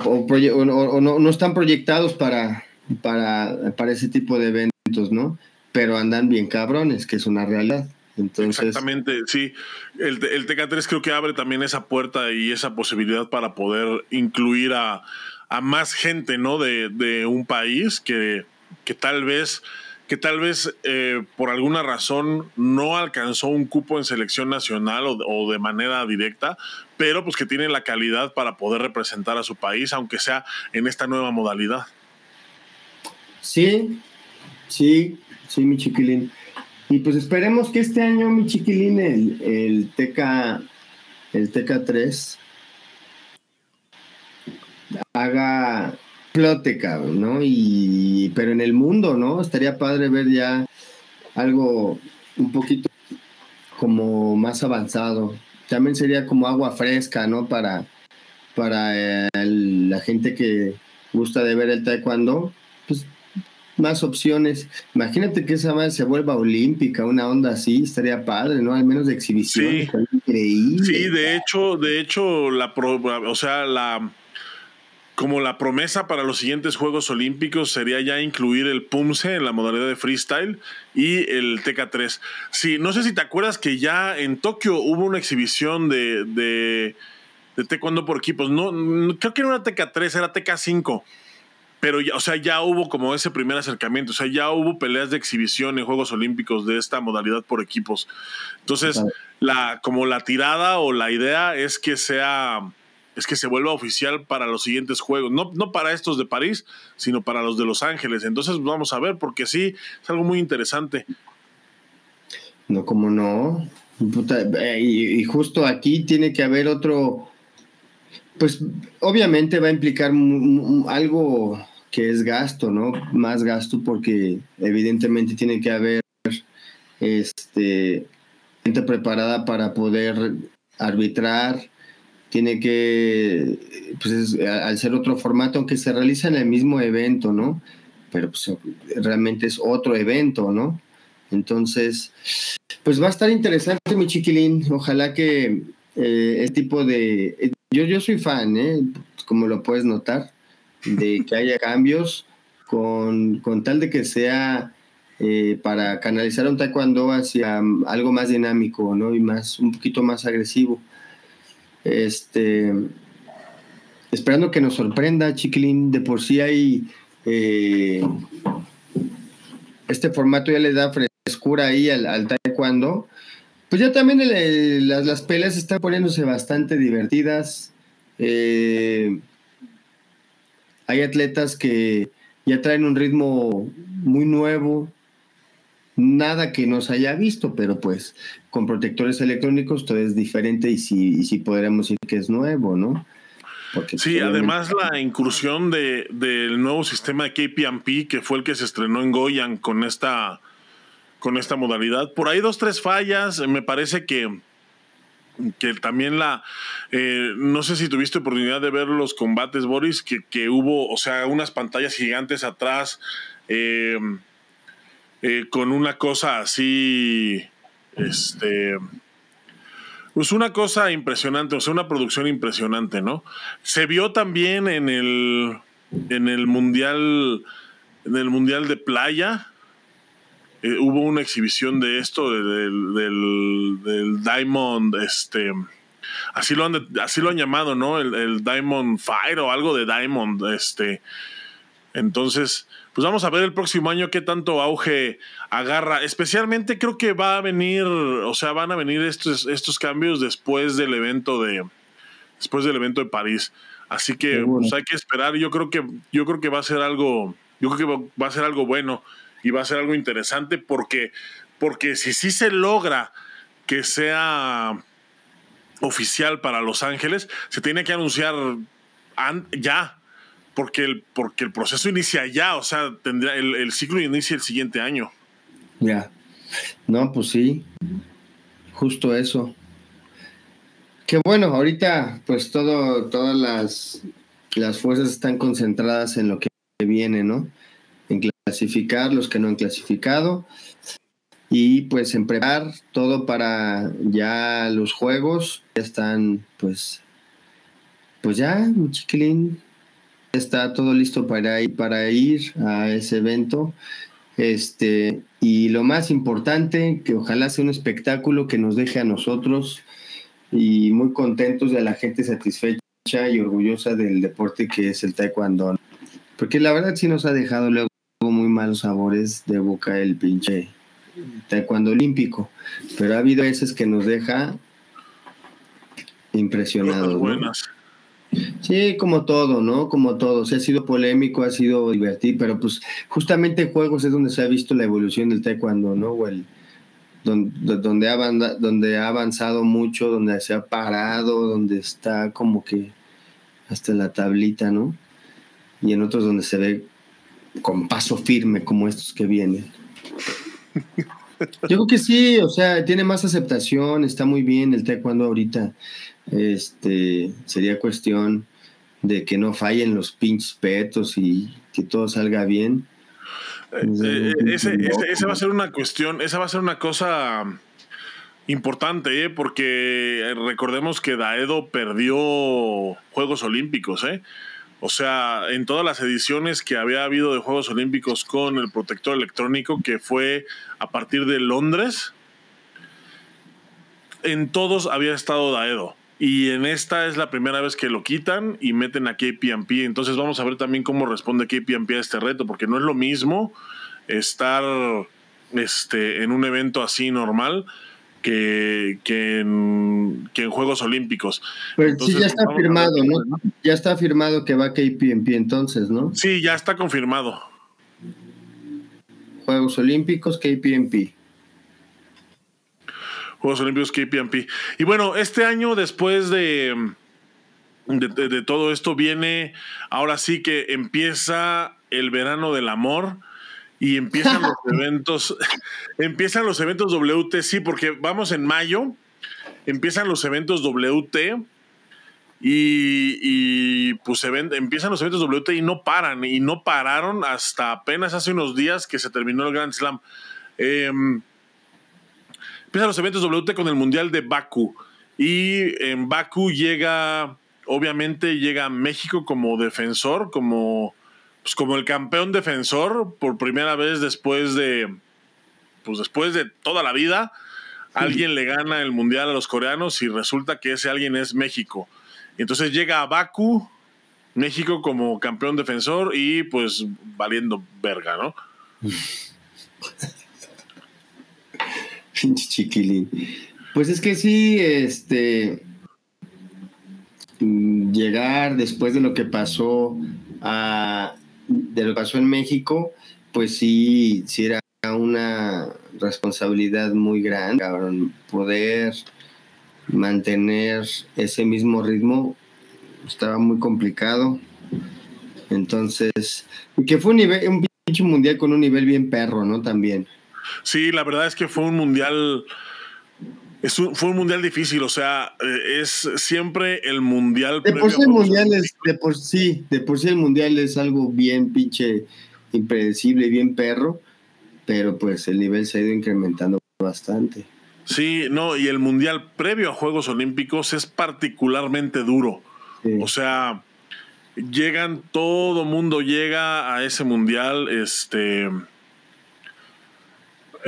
no, no, están proyectados para, para, para ese tipo de eventos, ¿no? Pero andan bien cabrones, que es una realidad. Entonces, Exactamente, sí. El, el TK3 creo que abre también esa puerta y esa posibilidad para poder incluir a, a más gente, ¿no? De, de un país que, que tal vez que tal vez eh, por alguna razón no alcanzó un cupo en selección nacional o, de manera directa, pero pues que tiene la calidad para poder representar a su país, aunque sea en esta nueva modalidad. Sí, sí, sí, mi chiquilín. Y pues esperemos que este año, mi chiquilín, el, el TK, el TK3 haga explote, cabrón, ¿no? Y, pero en el mundo, ¿no? Estaría padre ver ya algo un poquito como más avanzado. También sería como agua fresca, ¿no? Para, para la gente que gusta de ver el taekwondo, pues más opciones. Imagínate que esa madre se vuelva olímpica, una onda así, estaría padre, ¿no? Al menos de exhibición. Sí, increíble. Sí, de hecho, de hecho, la, o sea, la como la promesa para los siguientes Juegos Olímpicos sería ya incluir el PUMSE en la modalidad de freestyle y el TK3. Sí, no sé si te acuerdas que ya en Tokio hubo una exhibición de, de, de taekwondo por equipos. No, creo que no era TK3, era TK5. Pero ya, o sea, ya hubo como ese primer acercamiento, o sea, ya hubo peleas de exhibición en Juegos Olímpicos de esta modalidad por equipos. Entonces, la, como la tirada o la idea es que sea es que se vuelva oficial para los siguientes juegos, no, no para estos de París, sino para los de Los Ángeles. Entonces vamos a ver, porque sí, es algo muy interesante. No, como no. Eh, y, justo aquí tiene que haber otro, pues obviamente va a implicar algo que es gasto, ¿no? Más gasto porque evidentemente tiene que haber este, gente preparada para poder arbitrar, tiene que, pues al ser otro formato, aunque se realiza en el mismo evento, ¿no? Pero pues, realmente es otro evento, ¿no? Entonces, pues va a estar interesante, mi chiquilín. Ojalá que eh, el tipo de... Yo, yo soy fan, ¿eh? Como lo puedes notar, de que haya cambios con, con tal de que sea eh, para canalizar un taekwondo hacia algo más dinámico, ¿no? Y más, un poquito más agresivo. Este, esperando que nos sorprenda, Chiquilín. De por sí hay. Eh, este formato ya le da frescura ahí al, taekwondo. Pues ya también las, las, peleas están poniéndose bastante divertidas. Eh, hay atletas que ya traen un ritmo muy nuevo, nada que nos haya visto, pero pues con protectores electrónicos todo es diferente y sí, sí podríamos decir que es nuevo, ¿no? sí, además la incursión de, del nuevo sistema de KPMP, que fue el que se estrenó en Goyan con esta, con esta modalidad. Por ahí dos, tres fallas. Me parece que, que también la... Eh, no sé si tuviste oportunidad de ver los combates, Boris, que, que hubo, o sea, unas pantallas gigantes atrás. Eh, eh, con una cosa así, este, pues una cosa impresionante, o sea, una producción impresionante, ¿no? Se vio también en el, en el mundial, en el mundial de playa, eh, hubo una exhibición de esto, del, del, Diamond, este, así lo han, así lo han llamado, ¿no? El, el Diamond Fire o algo de Diamond, este, entonces, pues vamos a ver el próximo año qué tanto auge agarra. Especialmente creo que va a venir, o sea, van a venir estos, estos cambios después del evento de, después del evento de París. Así que pues, hay que esperar. Yo creo que, yo creo que va a ser algo, yo creo que va a ser algo bueno y va a ser algo interesante porque, porque si sí se logra que sea oficial para Los Ángeles, se tiene que anunciar ya porque el, porque el proceso inicia ya, o sea, tendrá el, ciclo inicia el siguiente año. Ya. No, pues sí. Justo eso. Que bueno, ahorita pues todo, todas las, las fuerzas están concentradas en lo que viene, ¿no? En clasificar los que no han clasificado y pues en preparar todo para ya los juegos. Ya están pues, pues ya, mi chiquilín, está todo listo para ir, para ir a ese evento. Este, y lo más importante, que ojalá sea un espectáculo que nos deje a nosotros y muy contentos de la gente satisfecha y orgullosa del deporte que es el taekwondo. Porque la verdad sí nos ha dejado luego muy malos sabores de boca el pinche taekwondo olímpico, pero ha habido veces que nos deja impresionados. Sí, como todo, ¿no? Como todo. Se ha sido polémico, ha sido divertido, pero pues justamente en juegos es donde se ha visto la evolución del taekwondo, ¿no? O el, donde, donde, ha, donde ha avanzado mucho, donde se ha parado, donde está como que hasta la tablita, ¿no? Y en otros donde se ve con paso firme como estos que vienen. Yo creo que sí, o sea, tiene más aceptación, está muy bien el taekwondo ahorita. Este, sería cuestión de que no fallen los pinches petos y que todo salga bien. Eh, eh, ese, va a ser una cuestión, esa va a ser una cosa importante, ¿eh? porque recordemos que Daedo perdió Juegos Olímpicos, ¿eh? O sea, en todas las ediciones que había habido de Juegos Olímpicos con el protector electrónico, que fue a partir de Londres, en todos había estado Daedo. Y en esta es la primera vez que lo quitan y meten a KPMP. Entonces vamos a ver también cómo responde KPMP a este reto, porque no es lo mismo estar este, en un evento así normal que, que, en, Juegos Olímpicos. Pues sí, ya está firmado, ¿no? Ya está firmado que va KPMP entonces, ¿no? Sí, ya está confirmado. Juegos Olímpicos, KPMP. Juegos Olímpicos KPMP. Y bueno, este año, después de, de, todo esto, viene, ahora sí que empieza el verano del amor y empiezan los eventos, empiezan los eventos WT, sí, porque vamos en mayo, empiezan los eventos WT y, y pues empiezan los eventos WT y no paran, y no pararon hasta apenas hace unos días que se terminó el Grand Slam. Eh, Empiezan los eventos WT con el Mundial de Baku. Y en Baku llega, obviamente, llega México como defensor, como, pues como el campeón defensor, por primera vez después de, pues después de toda la vida. Alguien le gana el Mundial a los coreanos y resulta que ese alguien es México. entonces llega a Baku, México como campeón defensor y pues valiendo verga, ¿no? Pinche chiquilín. Pues es que sí, este. Mm, llegar después de lo que pasó a, de lo que pasó en México, pues sí, sí era una responsabilidad muy grande, Poder mantener ese mismo ritmo estaba muy complicado. Entonces, que fue un nivel, un pinche mundial con un nivel bien perro, ¿no? También. Sí, la verdad es que fue un mundial. Es un, fue un mundial difícil, o sea, eh, es siempre el mundial. De por sí el mundial es, de por sí, de por sí el mundial es algo bien pinche impredecible y bien perro, pero pues el nivel se ha ido incrementando bastante. Sí, no, y el mundial previo a Juegos Olímpicos es particularmente duro. O sea, llegan, todo mundo llega a ese mundial, este,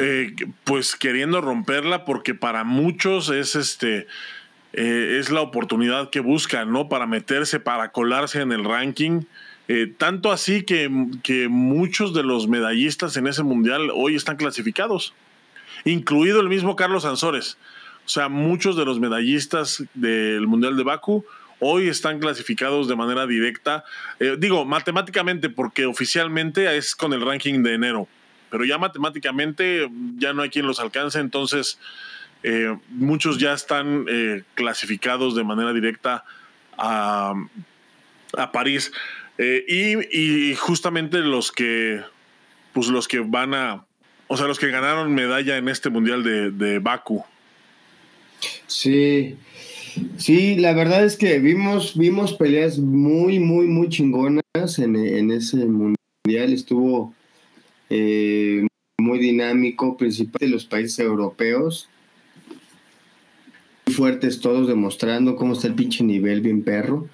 eh, pues queriendo romperla, porque para muchos es este, eh, es la oportunidad que buscan, ¿no? Para meterse, para colarse en el ranking. Eh, tanto así que, que, muchos de los medallistas en ese mundial hoy están clasificados, incluido el mismo Carlos Ansores. O sea, muchos de los medallistas del Mundial de Baku hoy están clasificados de manera directa. Digo, matemáticamente, porque oficialmente es con el ranking de enero, pero ya matemáticamente ya no hay quien los alcance, entonces eh, muchos ya están eh, clasificados de manera directa a, a París. Y, y, justamente los que, pues los que van a, o sea, los que ganaron medalla en este mundial de, de Baku. Sí, Sí, la verdad es que vimos, vimos peleas muy, muy, muy chingonas en, ese mundial. Estuvo eh, muy dinámico, principalmente los países europeos. Muy fuertes todos, demostrando cómo está el pinche nivel bien perro.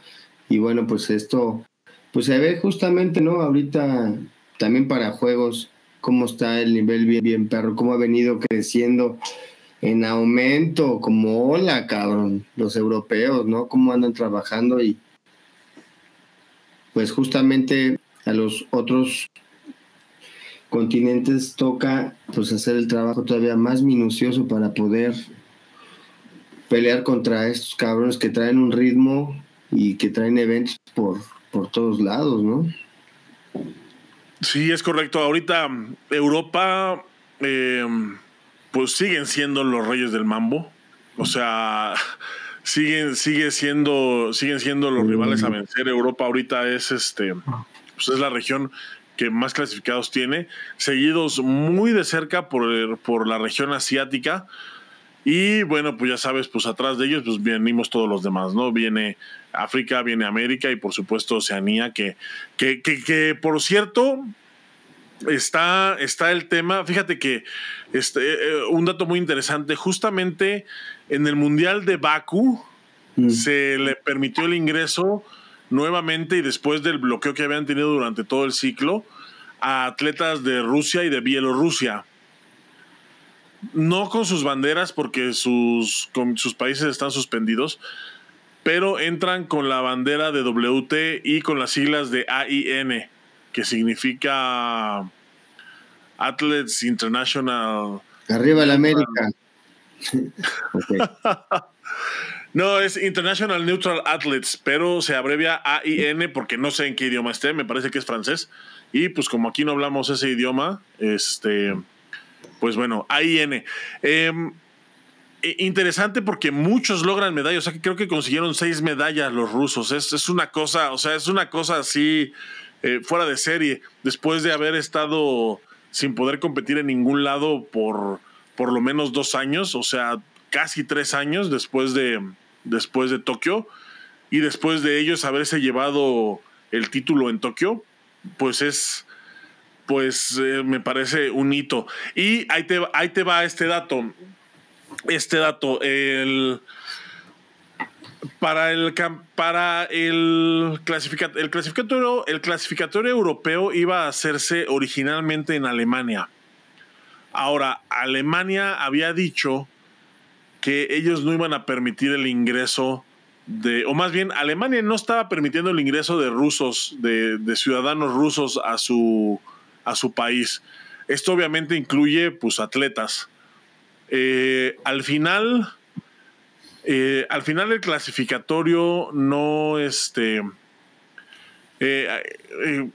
Y bueno, pues esto, pues se ve justamente, ¿no? Ahorita también para juegos, cómo está el nivel bien, bien perro, cómo ha venido creciendo en aumento, como hola, cabrón, los europeos, ¿no? Cómo andan trabajando y pues justamente a los otros continentes toca pues hacer el trabajo todavía más minucioso para poder pelear contra estos cabrones que traen un ritmo y que traen eventos por, por todos lados, ¿no? Sí, es correcto. Ahorita Europa eh, pues siguen siendo los reyes del mambo. O sea, siguen, sigue siendo, siguen siendo los rivales a vencer. Europa ahorita es este, pues es la región que más clasificados tiene, seguidos muy de cerca por, por la región asiática. Y bueno, pues ya sabes, pues atrás de ellos pues venimos todos los demás, ¿no? Viene África, viene América y por supuesto Oceanía, que, que, que, que por cierto, está, está el tema, fíjate que este, eh, eh, un dato muy interesante, justamente en el Mundial de Baku mm. se le permitió el ingreso nuevamente y después del bloqueo que habían tenido durante todo el ciclo a atletas de Rusia y de Bielorrusia. No con sus banderas porque sus, sus países están suspendidos, pero entran con la bandera de WT y con las siglas de AIN que significa Athletes International. Arriba la América. no, es International Neutral Athletes, pero se abrevia AIN porque no sé en qué idioma esté, me parece que es francés. Y pues como aquí no hablamos ese idioma, este, pues bueno, AIN. Em, interesante porque muchos logran medallas, o sea que creo que consiguieron seis medallas los rusos. Es, es una cosa, o sea, es una cosa así eh, fuera de serie, después de haber estado sin poder competir en ningún lado por por lo menos dos años, o sea, casi tres años después de, después de Tokio, y después de ellos haberse llevado el título en Tokio, pues es, pues eh, me parece un hito. Y ahí te, ahí te va este dato. Este dato, el, para el, para el, el, clasificatorio, el clasificatorio europeo iba a hacerse originalmente en Alemania. Ahora, Alemania había dicho que ellos no iban a permitir el ingreso de, o más bien, Alemania no estaba permitiendo el ingreso de rusos, de, ciudadanos rusos a su, a su país. Esto obviamente incluye, pues, atletas. Eh, al final, eh, al final el clasificatorio no, este, eh,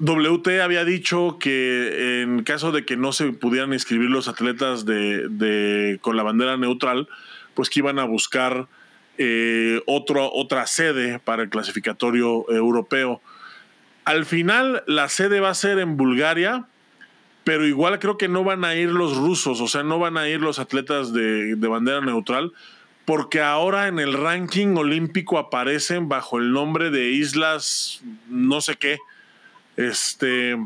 WT había dicho que en caso de que no se pudieran inscribir los atletas de, con la bandera neutral, pues que iban a buscar eh, otra sede para el clasificatorio europeo. Al final, la sede va a ser en Bulgaria, pero igual creo que no van a ir los rusos, o sea, no van a ir los atletas de, de bandera neutral, porque ahora en el ranking olímpico aparecen bajo el nombre de islas no sé qué, este,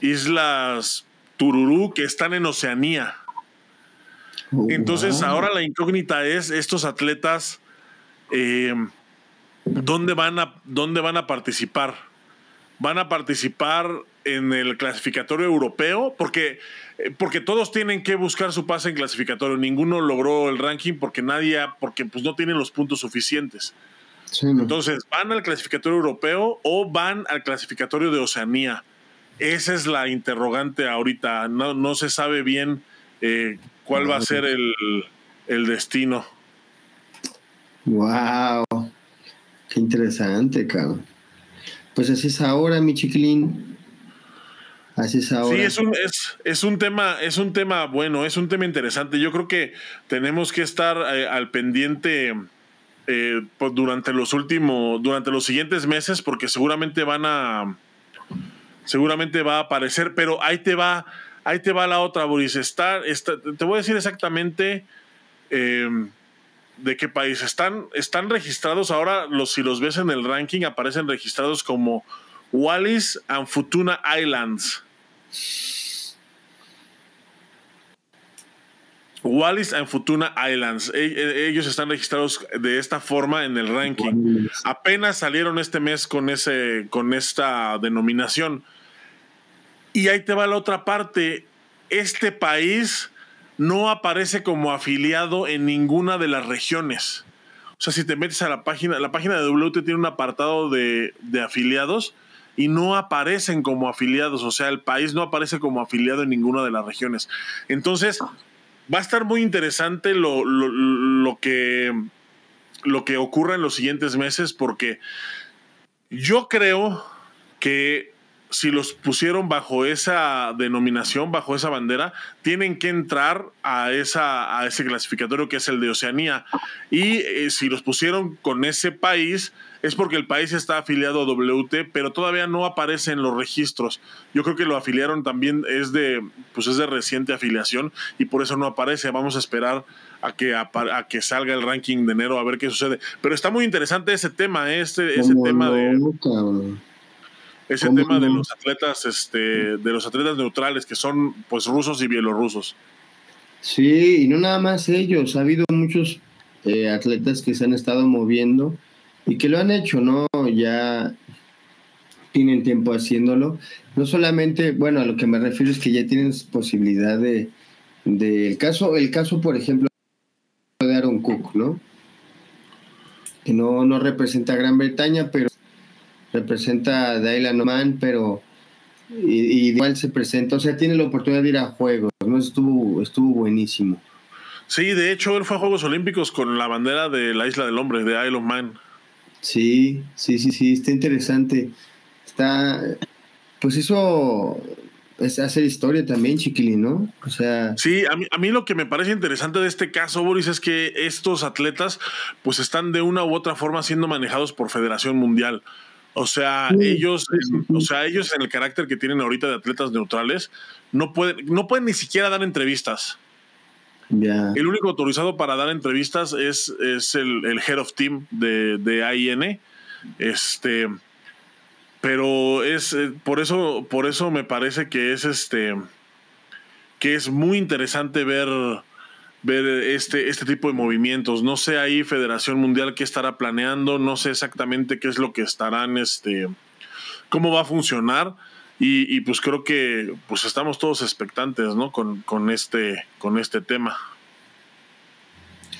islas Tururú, que están en Oceanía. Oh, Entonces ahora la incógnita es estos atletas, eh, ¿dónde, van a, ¿dónde van a participar? ¿Van a participar en el clasificatorio europeo? Porque, eh, porque todos tienen que buscar su pase en clasificatorio. Ninguno logró el ranking porque nadie, porque pues no tienen los puntos suficientes. Entonces, ¿van al clasificatorio europeo o van al clasificatorio de Oceanía? Esa es la interrogante ahorita. No, no se sabe bien eh, cuál va a ser el, destino. Wow, qué interesante, cabrón. Pues así es ahora, mi chiquilín. Así es ahora. Sí, es un, es, un tema, es un tema bueno, es un tema interesante. Yo creo que tenemos que estar eh, al pendiente eh, pues durante los últimos, durante los siguientes meses, porque seguramente van a, seguramente va a aparecer, pero ahí te va, ahí te va la otra, Boris. Está, te voy a decir exactamente em, de qué país están, están registrados ahora. Los, si los ves en el ranking, aparecen registrados como Wallis and Futuna Islands. Wallis and Futuna Islands. E, e, ellos están registrados de esta forma en el ranking. Apenas salieron este mes con, ese, con esta denominación. Y ahí te va la otra parte. Este país no aparece como afiliado en ninguna de las regiones. O sea, si te metes a la página, la página de WT tiene un apartado de, de afiliados y no aparecen como afiliados. O sea, el país no aparece como afiliado en ninguna de las regiones. Entonces, va a estar muy interesante lo, lo, que, lo que ocurra en los siguientes meses porque yo creo que si los pusieron bajo esa denominación, bajo esa bandera, tienen que entrar a, esa, a ese clasificatorio que es el de Oceanía. Y eh, si los pusieron con ese país, es porque el país está afiliado a WT, pero todavía no aparece en los registros. Yo creo que lo afiliaron también, es de, pues es de reciente afiliación y por eso no aparece. Vamos a esperar a que, a, que salga el ranking de enero a ver qué sucede. Pero está muy interesante ese tema, este, ese tema de ese tema de los atletas, este, de los atletas neutrales que son pues rusos y bielorrusos. Sí, y no nada más ellos, ha habido muchos eh, atletas que se han estado moviendo y que lo han hecho, ¿no? Ya tienen tiempo haciéndolo. No solamente, bueno, a lo que me refiero es que ya tienen posibilidad de, de el caso, el caso, por ejemplo, de Aaron Cook, ¿no? Que no, no representa a Gran Bretaña, pero representa a Dylan Oman, pero y, igual se presenta, o sea, tiene la oportunidad de ir a juegos, ¿no? Estuvo, estuvo buenísimo. Sí, de hecho, él fue a Juegos Olímpicos con la bandera de la Isla del Hombre, de Isle of Man. Sí, sí, sí, sí, está interesante. Está, pues eso es hacer historia también, Chiquilín, ¿no? O sea. Sí, a mí, a mí lo que me parece interesante de este caso, Boris, es que estos atletas, pues están de una u otra forma siendo manejados por Federación Mundial. O sea, ellos, o sea, ellos en el carácter que tienen ahorita de atletas neutrales, no pueden, no pueden ni siquiera dar entrevistas. El único autorizado para dar entrevistas es, es el, Head of Team de, de AIN. Este, pero es eh, por eso, por eso me parece que es este que es muy interesante ver, ver este, este tipo de movimientos. No sé ahí Federación Mundial qué estará planeando, no sé exactamente qué es lo que estarán, este, cómo va a funcionar. Y, pues creo que pues estamos todos expectantes, ¿no? Con, con, este, con este tema.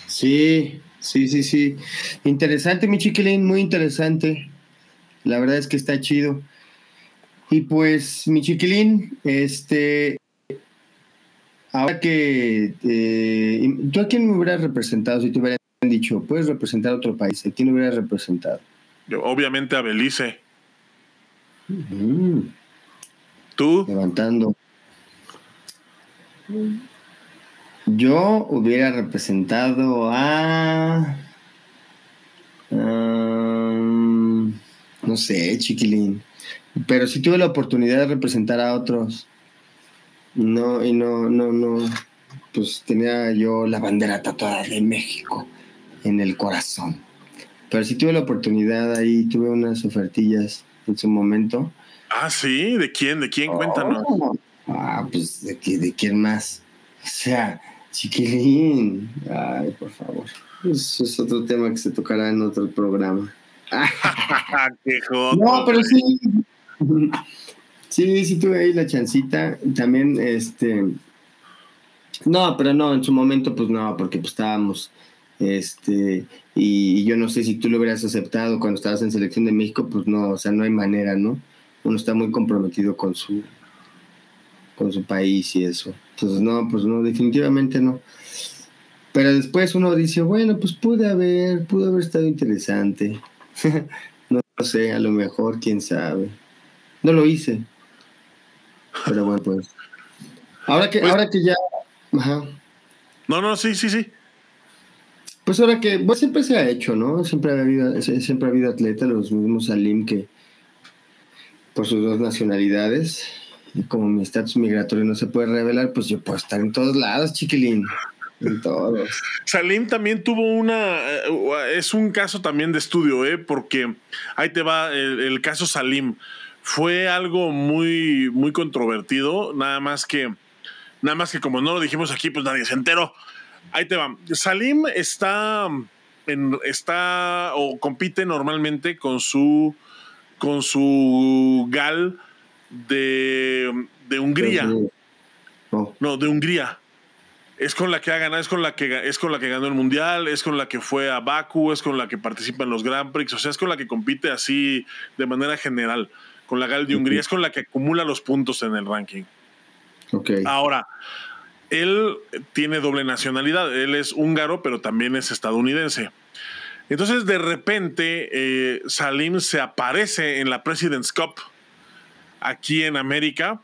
Sí, sí, sí, sí. Interesante, mi chiquilín, muy interesante. La verdad es que está chido. Y pues, mi chiquilín, este, ahora que eh, tú a quién me hubieras representado si te hubieran dicho, puedes representar a otro país, ¿a quién hubieras representado? obviamente a Belice. Mm. ¿Tú? Levantando. Yo hubiera representado a. no sé, chiquilín. Pero sí tuve la oportunidad de representar a otros. No, y no, no, no. Pues tenía yo la bandera tatuada de México en el corazón. Pero sí tuve la oportunidad ahí, tuve unas ofertillas en su momento. Ah, sí, ¿de quién? ¿De quién? Cuéntanos. Oh, ah, pues de, de quién más. O sea, chiquilín. Ay, por favor. Eso es otro tema que se tocará en otro programa. Qué no, pero sí. Sí, sí tuve ahí la chancita. También, este. No, pero no, en su momento, pues no, porque pues estábamos. Este, y, yo no sé si tú lo hubieras aceptado cuando estabas en Selección de México, pues no, o sea, no hay manera, ¿no? Uno está muy comprometido con su, con su país y eso. Entonces, no, pues no, definitivamente no. Pero después uno dice, bueno, pues pude haber, pudo haber estado interesante. no sé, a lo mejor, quién sabe. No lo hice. Pero bueno, pues. Ahora que, pues ahora que ya. Ajá. No, no, sí, sí, sí. Pues ahora que, pues siempre se ha hecho, ¿no? Siempre ha habido, siempre ha habido atletas, los mismos Salim que por sus dos nacionalidades, y como mi estatus migratorio no se puede revelar, pues yo puedo estar en todos lados, chiquilín. Salim también tuvo una. Eh, es un caso también de estudio, ¿eh? Porque ahí te va el, caso Salim. Fue algo muy, muy controvertido, nada más que. Nada más que como no lo dijimos aquí, pues nadie se enteró. Ahí te va. Salim está. En, está o compite normalmente con su. Con su gal de, de Hungría. No, de Hungría es con la que ha ganado, es con la que es con la que ganó el mundial, es con la que fue a Baku, es con la que participa en los Grand Prix, o sea, es con la que compite así de manera general, con la Gal de Hungría, es con la que acumula los puntos en el ranking. Okay. Ahora, él tiene doble nacionalidad, él es húngaro, pero también es estadounidense. Entonces, de repente, eh, Salim se aparece en la President's Cup aquí en América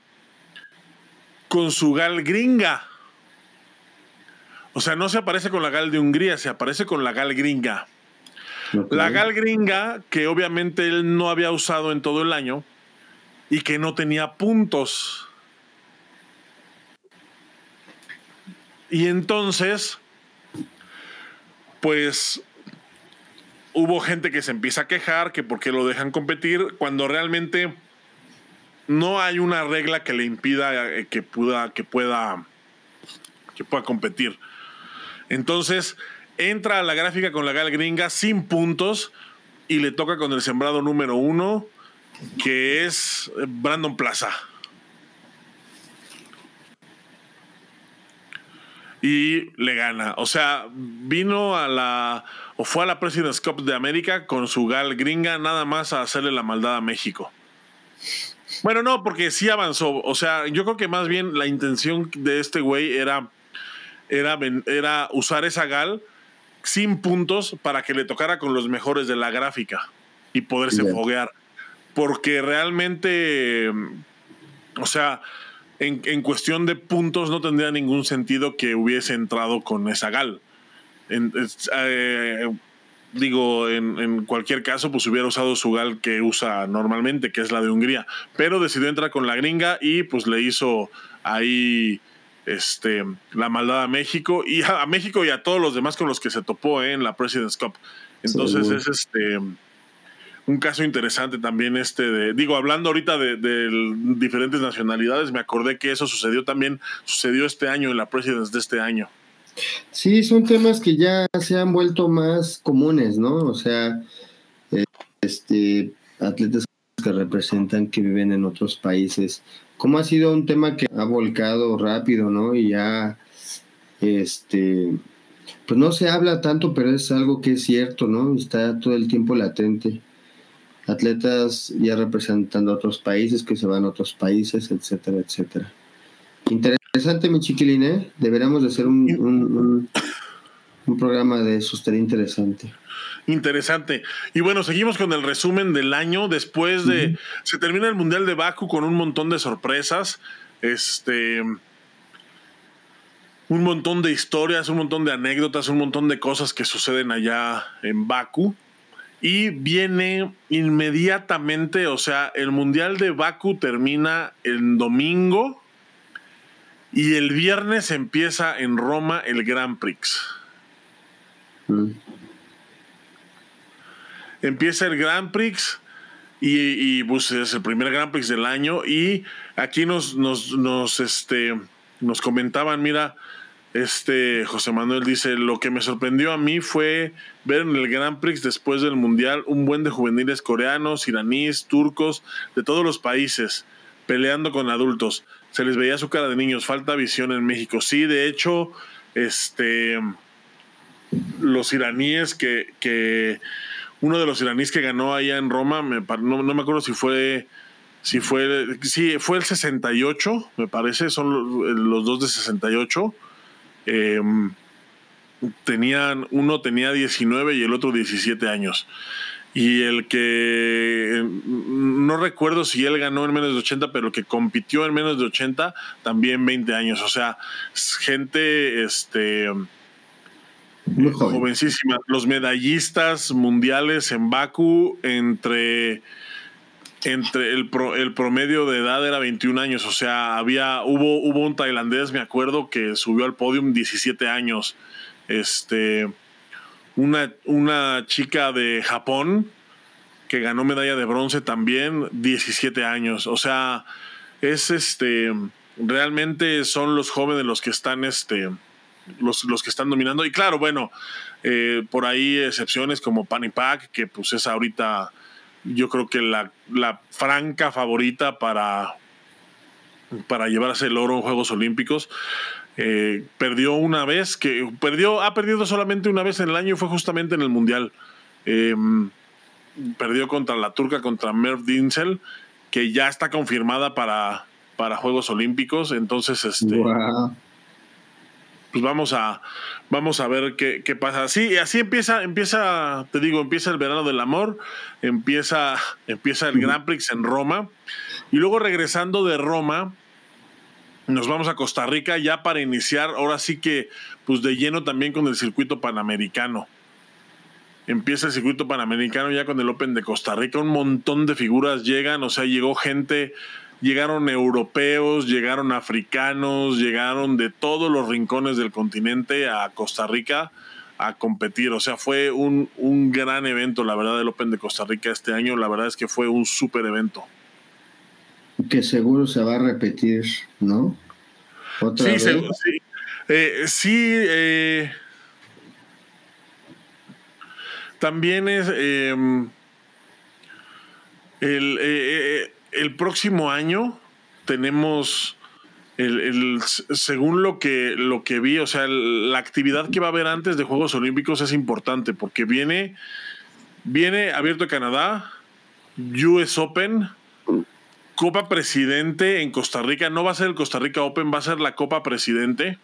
con su gal gringa. O sea, no se aparece con la gal de Hungría, se aparece con la gal gringa. La gal gringa que obviamente él no había usado en todo el año y que no tenía puntos. Y entonces, pues hubo gente que se empieza a quejar que por qué lo dejan competir cuando realmente no hay una regla que le impida eh, que pueda que pueda que pueda competir. Entonces, entra a la gráfica con la gal gringa sin puntos y le toca con el sembrado número uno, que es Brandon Plaza. Y le gana. O sea, vino a la. o fue a la President's Cup de América con su gal gringa, nada más a hacerle la maldad a México. Bueno, no, porque sí avanzó. O sea, yo creo que más bien la intención de este güey era era, era usar esa gal sin puntos para que le tocara con los mejores de la gráfica y poderse foguear. Porque realmente, o sea, en, cuestión de puntos no tendría ningún sentido que hubiese entrado con esa gal. Eh, digo, en, en, cualquier caso, pues hubiera usado su gal que usa normalmente, que es la de Hungría. Pero decidió entrar con la gringa y pues le hizo ahí este, la maldad a México y a, México y a todos los demás con los que se topó ¿eh? en la President's Cup. Entonces es este un caso interesante también este de, digo, hablando ahorita de, diferentes nacionalidades, me acordé que eso sucedió también, sucedió este año en la President's de este año. Sí, son temas que ya se han vuelto más comunes, ¿no? O sea, eh, este, atletas que representan que viven en otros países cómo ha sido un tema que ha volcado rápido, ¿no? Y ya, este, pues no se habla tanto, pero es algo que es cierto, ¿no? Está todo el tiempo latente. Atletas ya representando a otros países, que se van a otros países, etcétera, etcétera. Interesante, mi chiquilín, ¿eh? Deberíamos de hacer un, un, un programa de eso, estaría interesante. Interesante. Y bueno, seguimos con el resumen del año. Después de. Se termina el Mundial de Baku con un montón de sorpresas. Este. Un montón de historias, un montón de anécdotas, un montón de cosas que suceden allá en Baku. Y viene inmediatamente, o sea, el Mundial de Baku termina el domingo y el viernes empieza en Roma el Grand Prix. Empieza el Grand Prix y, pues, es el primer Grand Prix del año y aquí nos, nos, nos, este, nos comentaban, mira, este José Manuel dice, lo que me sorprendió a mí fue ver en el Grand Prix después del Mundial un buen de juveniles coreanos, iraníes, turcos, de todos los países, peleando con adultos. Se les veía su cara de niños, falta visión en México. Sí, de hecho, este los iraníes que, que uno de los iraníes que ganó allá en Roma, me, no, no me acuerdo si fue si fue, sí, fue el 68, me parece, son los, los dos de 68 Em, tenían, uno tenía 19 y el otro 17 años. Y el que no recuerdo si él ganó en menos de 80, pero el que compitió en menos de 80 también 20 años. O sea, gente este jovencísima. Los medallistas mundiales en Baku entre entre el, el promedio de edad era 21 años, o sea, había, hubo, hubo un tailandés, me acuerdo, que subió al podium 17 años. Este, una, una chica de Japón que ganó medalla de bronce también, 17 años. O sea, es este, realmente son los jóvenes los que están, este, los, los que están dominando. Y claro, bueno, eh, por ahí excepciones como Panipac, que pues es ahorita yo creo que la, franca favorita para, para llevarse el oro en Juegos Olímpicos. Eh, perdió una vez, que perdió, ha perdido solamente una vez en el año y fue justamente en el Mundial. Em, perdió contra la turca, contra Merv Dinsel, que ya está confirmada para, para Juegos Olímpicos. Entonces, este pues vamos a, vamos a ver qué, qué pasa. Así, así empieza, empieza, te digo, empieza el verano del amor, empieza, empieza el Grand Prix en Roma, y luego regresando de Roma, nos vamos a Costa Rica ya para iniciar, ahora sí que, pues de lleno también con el circuito panamericano. Empieza el circuito panamericano ya con el Open de Costa Rica, un montón de figuras llegan, o sea, llegó gente llegaron europeos, llegaron africanos, llegaron de todos los rincones del continente a Costa Rica a competir. O sea, fue un, gran evento, la verdad, el Open de Costa Rica este año. La verdad es que fue un súper evento. Que seguro se va a repetir, ¿no? sí, sí. Eh, sí, eh, también es em, el, eh, el próximo año tenemos, el, según lo que, lo que vi, o sea, la actividad que va a haber antes de Juegos Olímpicos es importante porque viene, viene Abierto Canadá, US Open, Copa Presidente en Costa Rica. No va a ser el Costa Rica Open, va a ser la Copa Presidente.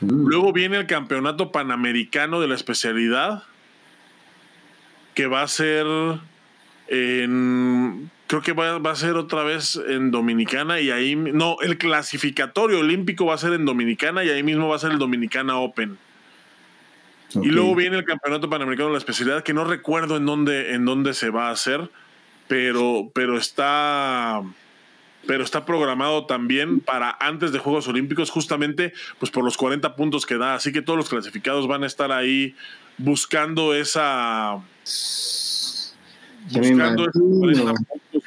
Mm. Luego viene el Campeonato Panamericano de la especialidad, que va a ser en creo que va, a ser otra vez en Dominicana y ahí, no, el clasificatorio olímpico va a ser en Dominicana y ahí mismo va a ser el Dominicana Open. Y luego viene el Campeonato Panamericano de la especialidad, que no recuerdo en dónde, en dónde se va a hacer, pero, pero está pero está programado también para antes de Juegos Olímpicos, justamente pues por los 40 puntos que da. Así que todos los clasificados van a estar ahí buscando esa buscando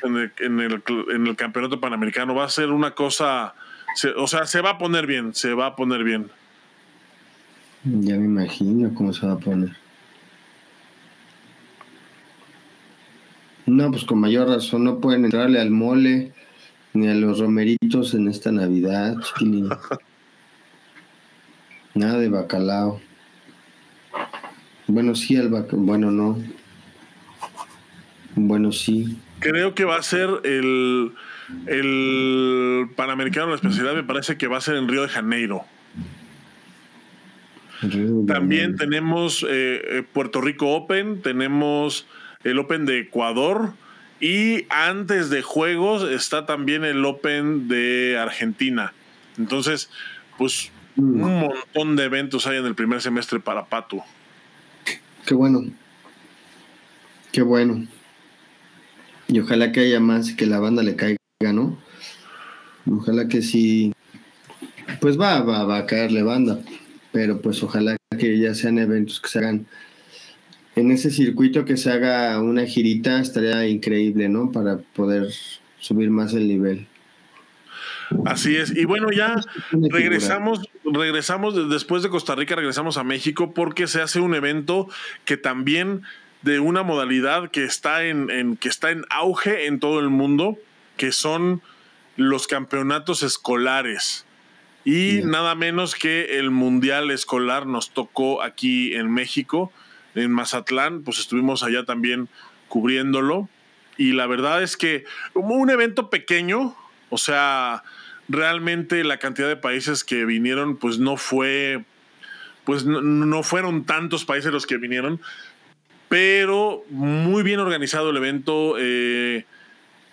en el, en, el, campeonato panamericano. Va a ser una cosa, o sea, se va a poner bien, se va a poner bien. Ya me imagino cómo se va a poner. No, pues con mayor razón no pueden entrarle al mole ni a los romeritos en esta Navidad, Nada de bacalao. Bueno, sí, el bacalao. Bueno, no. Bueno, sí. Creo que va a ser el, el Panamericano la especialidad, me parece que va a ser en Río de Janeiro. También tenemos eh, eh, Puerto Rico Open, tenemos el Open de Ecuador y antes de Juegos está también el Open de Argentina. Entonces, pues mm. un montón de eventos hay en el primer semestre para Patu. Qué bueno. Qué bueno. Y ojalá que haya más que la banda le caiga, ¿no? Ojalá que sí. Pues va, va, va a caerle banda. Pero pues ojalá que ya sean eventos que se hagan en ese circuito que se haga una girita estaría increíble, ¿no? Para poder subir más el nivel. Así es. Y bueno, ya regresamos, regresamos después de Costa Rica, regresamos a México porque se hace un evento que también de una modalidad que está en, que está en auge en todo el mundo, que son los campeonatos escolares. Y nada menos que el Mundial Escolar nos tocó aquí en México, en Mazatlán, pues estuvimos allá también cubriéndolo. Y la verdad es que como un evento pequeño, o sea, realmente la cantidad de países que vinieron, pues no fue, pues no, fueron tantos países los que vinieron, pero muy bien organizado el evento. Eh,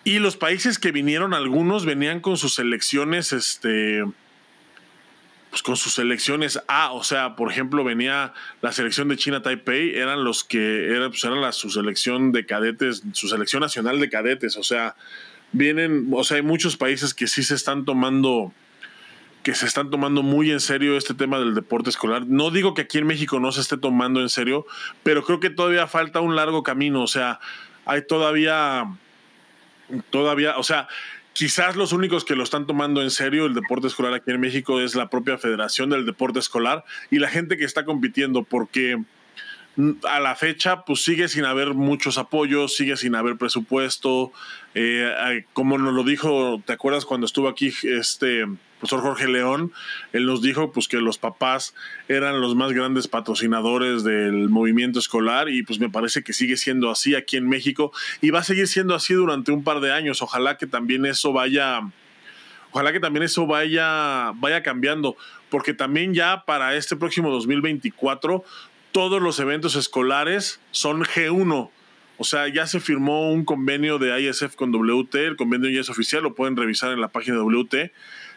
y los países que vinieron, algunos venían con sus selecciones, este, pues con sus selecciones A, o sea, por ejemplo, venía la selección de China Taipei, eran los que, era, pues eran la, su selección de cadetes, su selección nacional de cadetes, o sea, vienen, o sea, hay muchos países que sí se están tomando que se están tomando muy en serio este tema del deporte escolar. No digo que aquí en México no se esté tomando en serio, pero creo que todavía falta un largo camino, o sea, hay todavía todavía, o sea, quizás los únicos que lo están tomando en serio el deporte escolar aquí en México es la propia Federación del Deporte Escolar y la gente que está compitiendo porque a la fecha, pues sigue sin haber muchos apoyos, sigue sin haber presupuesto. Eh, como nos lo dijo, ¿te acuerdas cuando estuvo aquí este profesor Jorge León? Él nos dijo pues que los papás eran los más grandes patrocinadores del movimiento escolar y pues me parece que sigue siendo así aquí en México y va a seguir siendo así durante un par de años. Ojalá que también eso vaya, ojalá que también eso vaya, vaya cambiando, porque también ya para este próximo 2024 todos los eventos escolares son G1. O sea, ya se firmó un convenio de ISF con WT, el convenio ya es oficial, lo pueden revisar en la página de WT.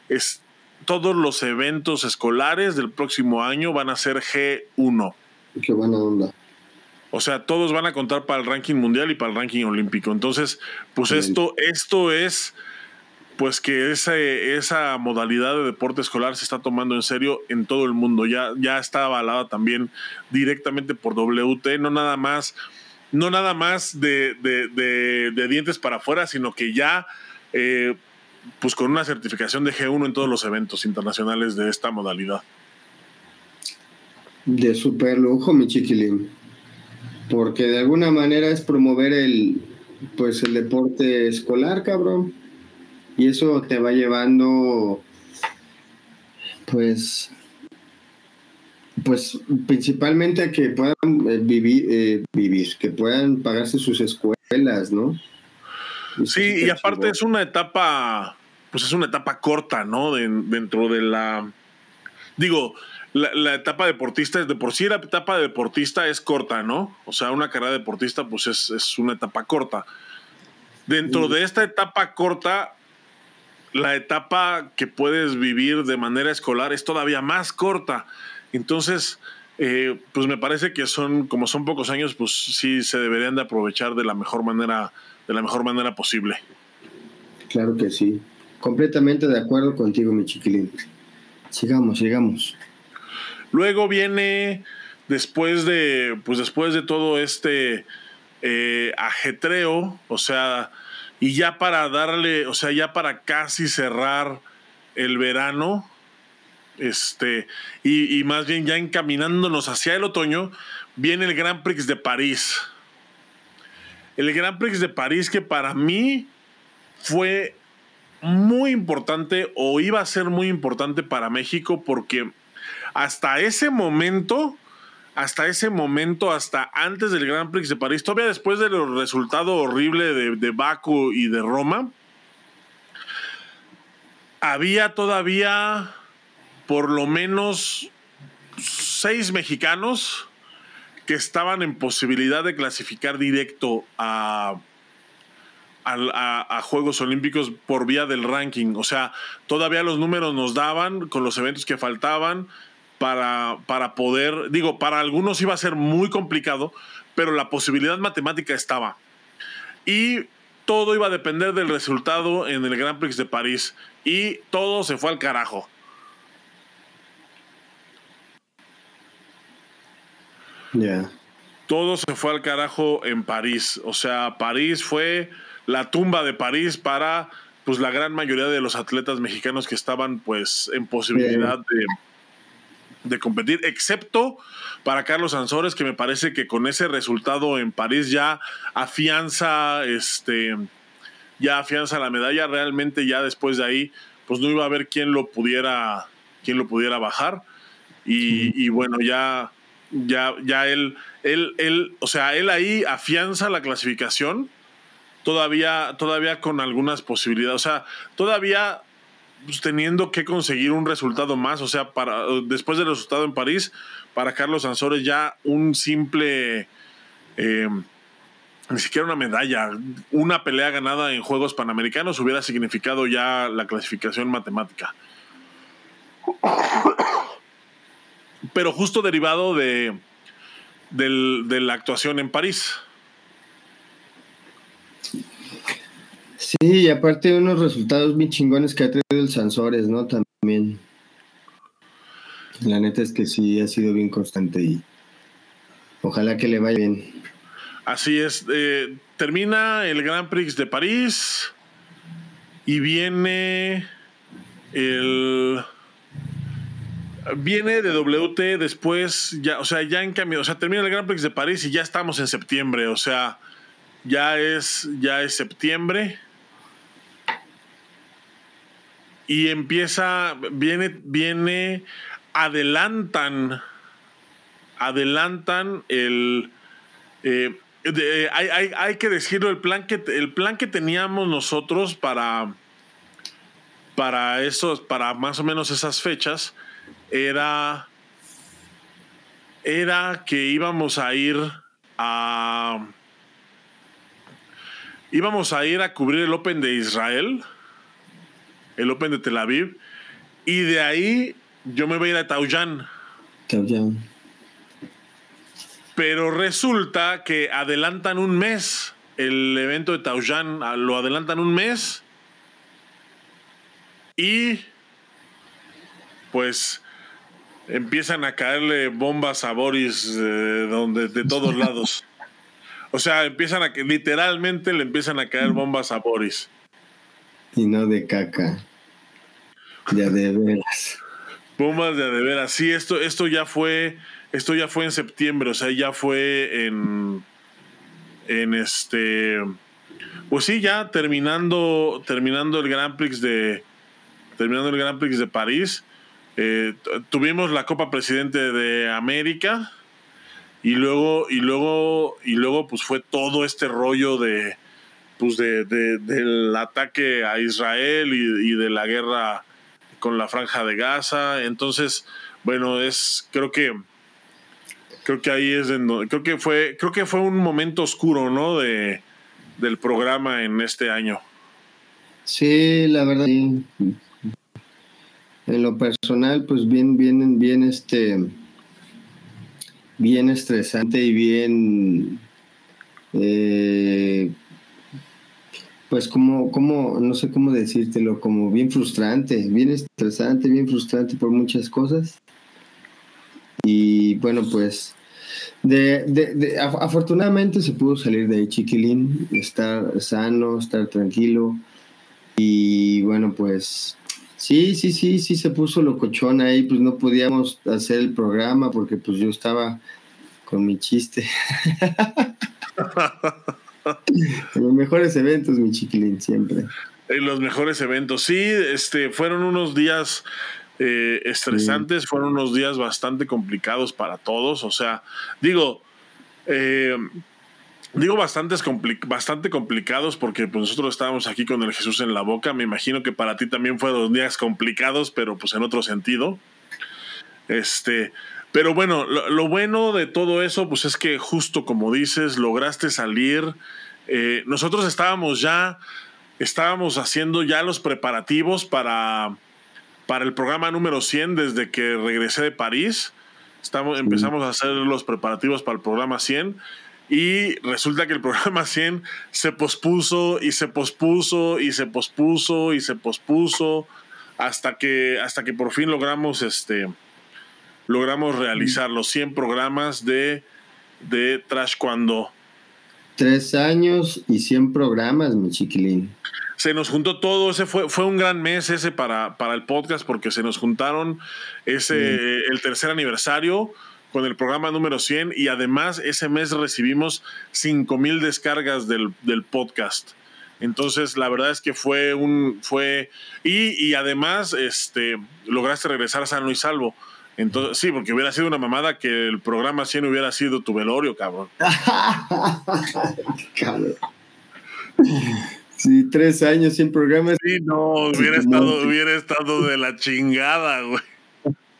Es, todos los eventos escolares del próximo año van a ser G1. Qué buena onda. O sea, todos van a contar para el ranking mundial y para el ranking olímpico. Entonces, pues esto, esto es pues que esa modalidad de deporte escolar se está tomando en serio en todo el mundo. Ya, ya está avalada también directamente por WT, no nada más, no nada más de, dientes para afuera, sino que ya eh, pues con una certificación de G1 en todos los eventos internacionales de esta modalidad. De super lujo, mi chiquilín. Porque de alguna manera es promover el pues el deporte escolar, cabrón y eso te va llevando, pues, pues principalmente a que puedan eh, vivir, eh, vivir, que puedan pagarse sus escuelas, ¿no? Sí, y aparte es una etapa, pues es una etapa corta, ¿no? dentro de la, digo, la, etapa deportista es de por sí la etapa de deportista es corta, ¿no? O sea, una carrera deportista pues es, es una etapa corta. Dentro de esta etapa corta la etapa que puedes vivir de manera escolar es todavía más corta. Entonces, eh, pues me parece que son, como son pocos años, pues sí se deberían de aprovechar de la mejor manera, de la mejor manera posible. Claro que sí. Completamente de acuerdo contigo, mi chiquilín. Sigamos, sigamos. Luego viene, después de, pues después de todo este eh, ajetreo, o sea, y ya para darle, o sea, ya para casi cerrar el verano, este, y, más bien ya encaminándonos hacia el otoño, viene el Grand Prix de París. El Grand Prix de París que para mí fue muy importante o iba a ser muy importante para México porque hasta ese momento hasta ese momento, hasta antes del Grand Prix de París, todavía después del resultado horrible de, de Baku y de Roma, había todavía por lo menos seis mexicanos que estaban en posibilidad de clasificar directo a, Juegos Olímpicos por vía del ranking. O sea, todavía los números nos daban con los eventos que faltaban para, para poder, digo, para algunos iba a ser muy complicado, pero la posibilidad matemática estaba. Y todo iba a depender del resultado en el Grand Prix de París. Y todo se fue al carajo. Todo se fue al carajo en París. O sea, París fue la tumba de París para pues la gran mayoría de los atletas mexicanos que estaban pues en posibilidad de, de competir, excepto para Carlos Ansores, que me parece que con ese resultado en París ya afianza este ya afianza la medalla. Realmente ya después de ahí, pues no iba a haber quién lo pudiera, quién lo pudiera bajar. Y, y bueno, ya, ya, ya él, él, él, o sea, él ahí afianza la clasificación todavía, todavía con algunas posibilidades. O sea, todavía pues, teniendo que conseguir un resultado más. O sea, para después del resultado en París, para Carlos Sansores ya un simple. Eh, ni siquiera una medalla, una pelea ganada en Juegos Panamericanos hubiera significado ya la clasificación matemática. Pero justo derivado de, de la actuación en París. Sí, y aparte unos resultados bien chingones que ha tenido el Sansores, ¿no? También. La neta es que sí ha sido bien constante y ojalá que le vaya bien. Así es. Eh, termina el Grand Prix de París y viene el viene de WT después ya, o sea, ya en cambio, o sea, termina el Grand Prix de París y ya estamos en septiembre, o sea, ya es ya es septiembre. Y empieza, viene, viene, adelantan, adelantan el, eh, hay, hay, hay, que decirlo, el plan que, el plan que teníamos nosotros para, para esos, para más o menos esas fechas, era, era que íbamos a ir a, íbamos a ir a cubrir el Open de Israel el Open de Tel Aviv. Y de ahí yo me voy a ir a Taoyán. Taoyán. Pero resulta que adelantan un mes el evento de Taoyán, lo adelantan un mes. Y pues empiezan a caerle bombas a Boris de, donde, de todos lados. O sea, empiezan a que literalmente le empiezan a caer bombas a Boris. Y no de caca. De de veras. Bombas de de veras. Sí, esto, esto ya fue. Esto ya fue en septiembre. O sea, ya fue en. En este. Pues sí, ya terminando. Terminando el Grand Prix de. Terminando el Grand Prix de París. Eh, tuvimos la Copa Presidente de América. Y luego, y luego, y luego, pues fue todo este rollo de pues de, del ataque a Israel y, de la guerra con la franja de Gaza. Entonces, bueno, es creo que creo que ahí es creo que fue creo que fue un momento oscuro, ¿no? de del programa en este año. Sí, la verdad. En lo personal, pues bien, bien, bien, este, bien estresante y bien eh, pues como, como, no sé cómo decírtelo, como bien frustrante, bien estresante, bien frustrante por muchas cosas. Y bueno, pues de, de, afortunadamente se pudo salir de ahí chiquilín, estar sano, estar tranquilo. Y bueno, pues sí, sí, sí, sí se puso locochón ahí, pues no podíamos hacer el programa porque pues yo estaba con mi chiste. los mejores eventos, mi chiquilín, siempre. En los mejores eventos, sí, este, fueron unos días eh, estresantes, fueron unos días bastante complicados para todos, o sea, digo, eh, digo bastantes bastante complicados porque pues, nosotros estábamos aquí con el Jesús en la boca, me imagino que para ti también fueron días complicados, pero pues en otro sentido. Este, pero bueno, lo, bueno de todo eso, pues es que justo como dices, lograste salir. Eh, nosotros estábamos ya, estábamos haciendo ya los preparativos para, para el programa número 100 desde que regresé de París. Estamos, empezamos a hacer los preparativos para el programa 100 Y resulta que el programa 100 se pospuso y se pospuso y se pospuso y se pospuso hasta que, hasta que por fin logramos, este, logramos realizar los 100 programas de, de Trash Cuando. Tres años y 100 programas, mi chiquilín. Se nos juntó todo, ese fue, fue un gran mes ese para, para el podcast porque se nos juntaron ese, el tercer aniversario con el programa número 100 y además ese mes recibimos 5 mil descargas del, del podcast. Entonces, la verdad es que fue un, fue, y, y además, este, lograste regresar sano y salvo. Entonces, sí, porque hubiera sido una mamada que el programa 100 hubiera sido tu velorio, cabrón. cabrón. Sí, tres años sin programas. Sí, no, hubiera estado, hubiera estado de la chingada, güey.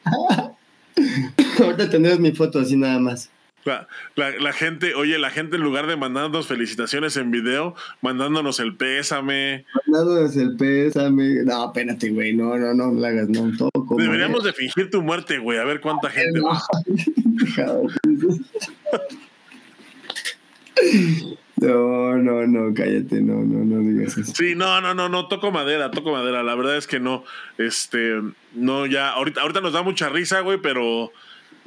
Ahorita tendrás mi foto así nada más. La, la, la, gente, oye, la gente en lugar de mandarnos felicitaciones en video, mandándonos el pésame. Mandándonos el pésame. No, espérate, güey, no, no, no, no hagas, no, todo como Deberíamos de fingir tu muerte, güey, a ver cuánta gente no. No, no, no, cállate, no, no, no digas eso. Sí, no, no, no, no, toco madera, toco madera. La verdad es que no, este, no, ya, ahorita, ahorita nos da mucha risa, güey, pero,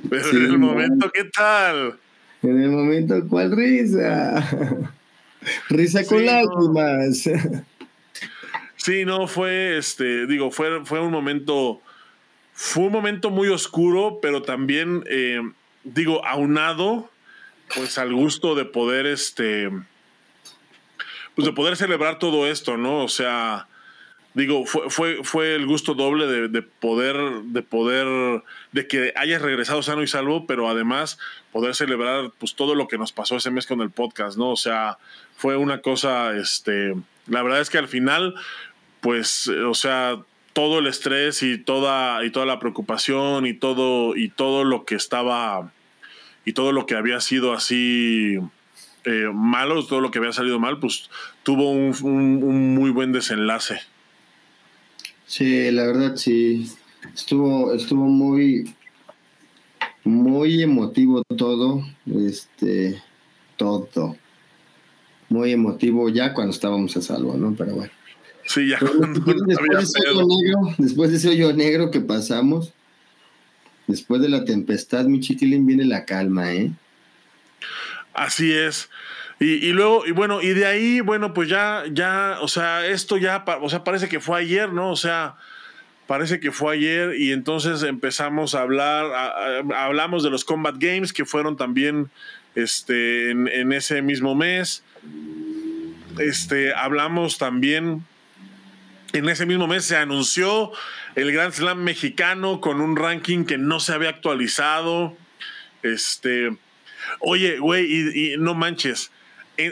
pero sí, en el momento, ¿qué tal? En el momento, ¿cuál risa? risa con sí, lágrimas. No. Sí, no, fue, este, digo, fue, fue un momento, fue un momento muy oscuro, pero también, eh, digo, aunado pues al gusto de poder este pues de poder celebrar todo esto no o sea digo fue fue, fue el gusto doble de, de, poder de poder de que hayas regresado sano y salvo pero además poder celebrar pues todo lo que nos pasó ese mes con el podcast no o sea fue una cosa este la verdad es que al final pues o sea todo el estrés y toda y toda la preocupación y todo y todo lo que estaba y todo lo que había sido así eh, malo, todo lo que había salido mal, pues tuvo un, muy buen desenlace. Sí, la verdad sí. Estuvo, estuvo muy, muy emotivo todo. Este, todo. Muy emotivo ya cuando estábamos a salvo, ¿no? Pero bueno. Sí, ya Pero después, había de ese hoyo negro, después de ese hoyo negro que pasamos, Después de la tempestad, mi chiquilín, viene la calma, ¿eh? Así es. Y, luego, y bueno, y de ahí, bueno, pues ya, ya, o sea, esto ya, o sea, parece que fue ayer, ¿no? O sea, parece que fue ayer y entonces empezamos a hablar, hablamos de los Combat Games que fueron también este, en, ese mismo mes. Este, hablamos también, en ese mismo mes se anunció el Grand Slam mexicano con un ranking que no se había actualizado. Este, oye, güey, y, no manches,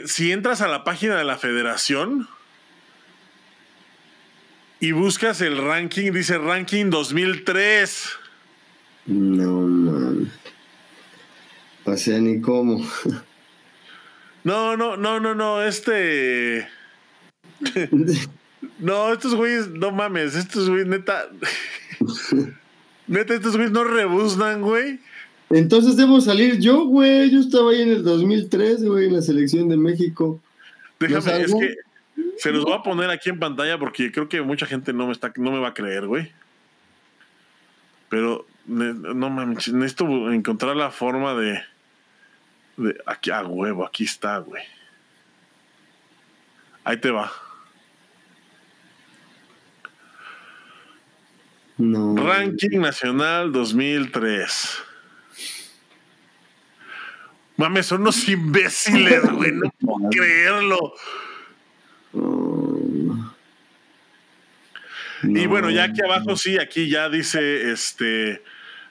si entras a la página de la federación y buscas el ranking, dice ranking 2003. No, man. O sea, ni cómo. No, no, no, no, no, este... No, estos güeyes, no mames, estos güeyes, neta. neta, estos güeyes no rebuznan, güey. Entonces debo salir yo, güey. Yo estaba ahí en el 2003, güey, en la selección de México. Déjame, es que se los voy a poner aquí en pantalla porque creo que mucha gente no me, está, no me va a creer, güey. Pero, no mames, necesito encontrar la forma de. de aquí, a huevo, aquí está, güey. Ahí te va. No. Ranking Nacional 2003. Mames, son unos imbéciles, güey. No puedo creerlo. No. Y bueno, ya aquí abajo sí, aquí ya dice este.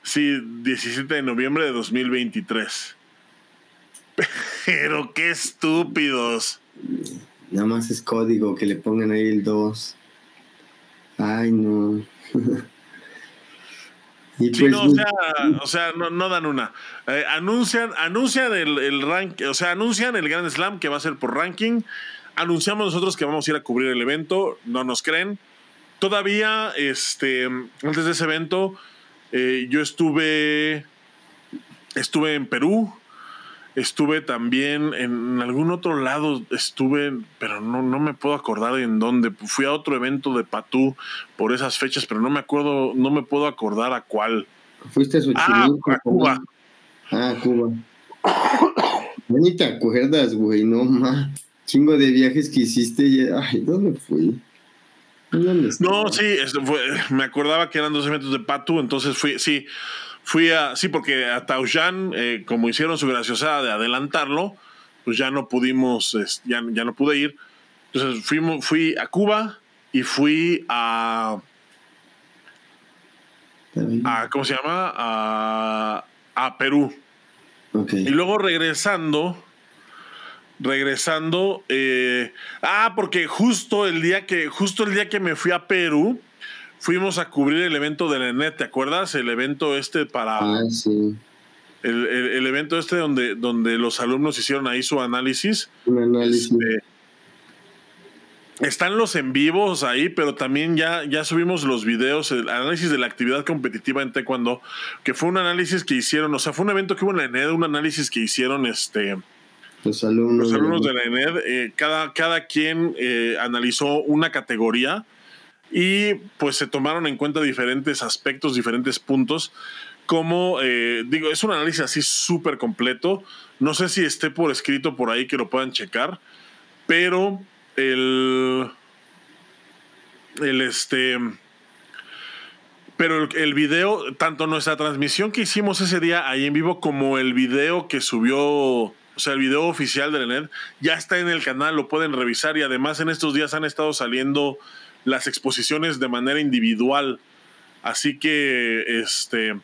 Sí, 17 de noviembre de 2023. Pero qué estúpidos. Nada más es código que le pongan ahí el 2. Ay, no. Y sí, pues, no, o sea, o sea no, no dan una. Eh, anuncian, anuncian el, el rank, o sea, anuncian el Grand Slam que va a ser por ranking. Anunciamos nosotros que vamos a ir a cubrir el evento, no nos creen. Todavía, este, antes de ese evento, eh, yo estuve, estuve en Perú. Estuve también en algún otro lado, estuve, pero no, no me puedo acordar en dónde. Fui a otro evento de Patú por esas fechas, pero no me acuerdo, no me puedo acordar a cuál. Fuiste a Xochimilco. Ah, a Cuba. Ah, Cuba. Ni te acuerdas, güey, no más. Chingo de viajes que hiciste. Ay, ¿dónde fui? ¿Dónde no, sí, fue, me acordaba que eran dos eventos de Patu, entonces fui, sí, fui a, sí, porque a Taoyuan, eh, como hicieron su graciosada de adelantarlo, pues ya no pudimos, ya, ya no pude ir. Entonces fuimos, fui a Cuba y fui a, a ¿cómo se llama? A, a Perú. Y luego regresando, regresando, eh, ah, porque justo el día que, justo el día que me fui a Perú, fuimos a cubrir el evento de la NET, ¿te acuerdas? El evento este para. Ah, sí. El, evento este donde, donde los alumnos hicieron ahí su análisis. Un análisis. Este, están los en vivos ahí, pero también ya, ya subimos los videos, el análisis de la actividad competitiva en Taekwondo, que fue un análisis que hicieron, o sea, fue un evento que hubo en la ENED, un análisis que hicieron este, los alumnos, los alumnos de la ENED. Eh, cada, cada quien eh, analizó una categoría y pues se tomaron en cuenta diferentes aspectos, diferentes puntos. Como eh, digo, es un análisis así súper completo. No sé si esté por escrito por ahí que lo puedan checar, pero el. El este. Pero el, video, tanto nuestra transmisión que hicimos ese día ahí en vivo, como el video que subió, o sea, el video oficial de la NET, ya está en el canal, lo pueden revisar y además en estos días han estado saliendo las exposiciones de manera individual. Así que, este,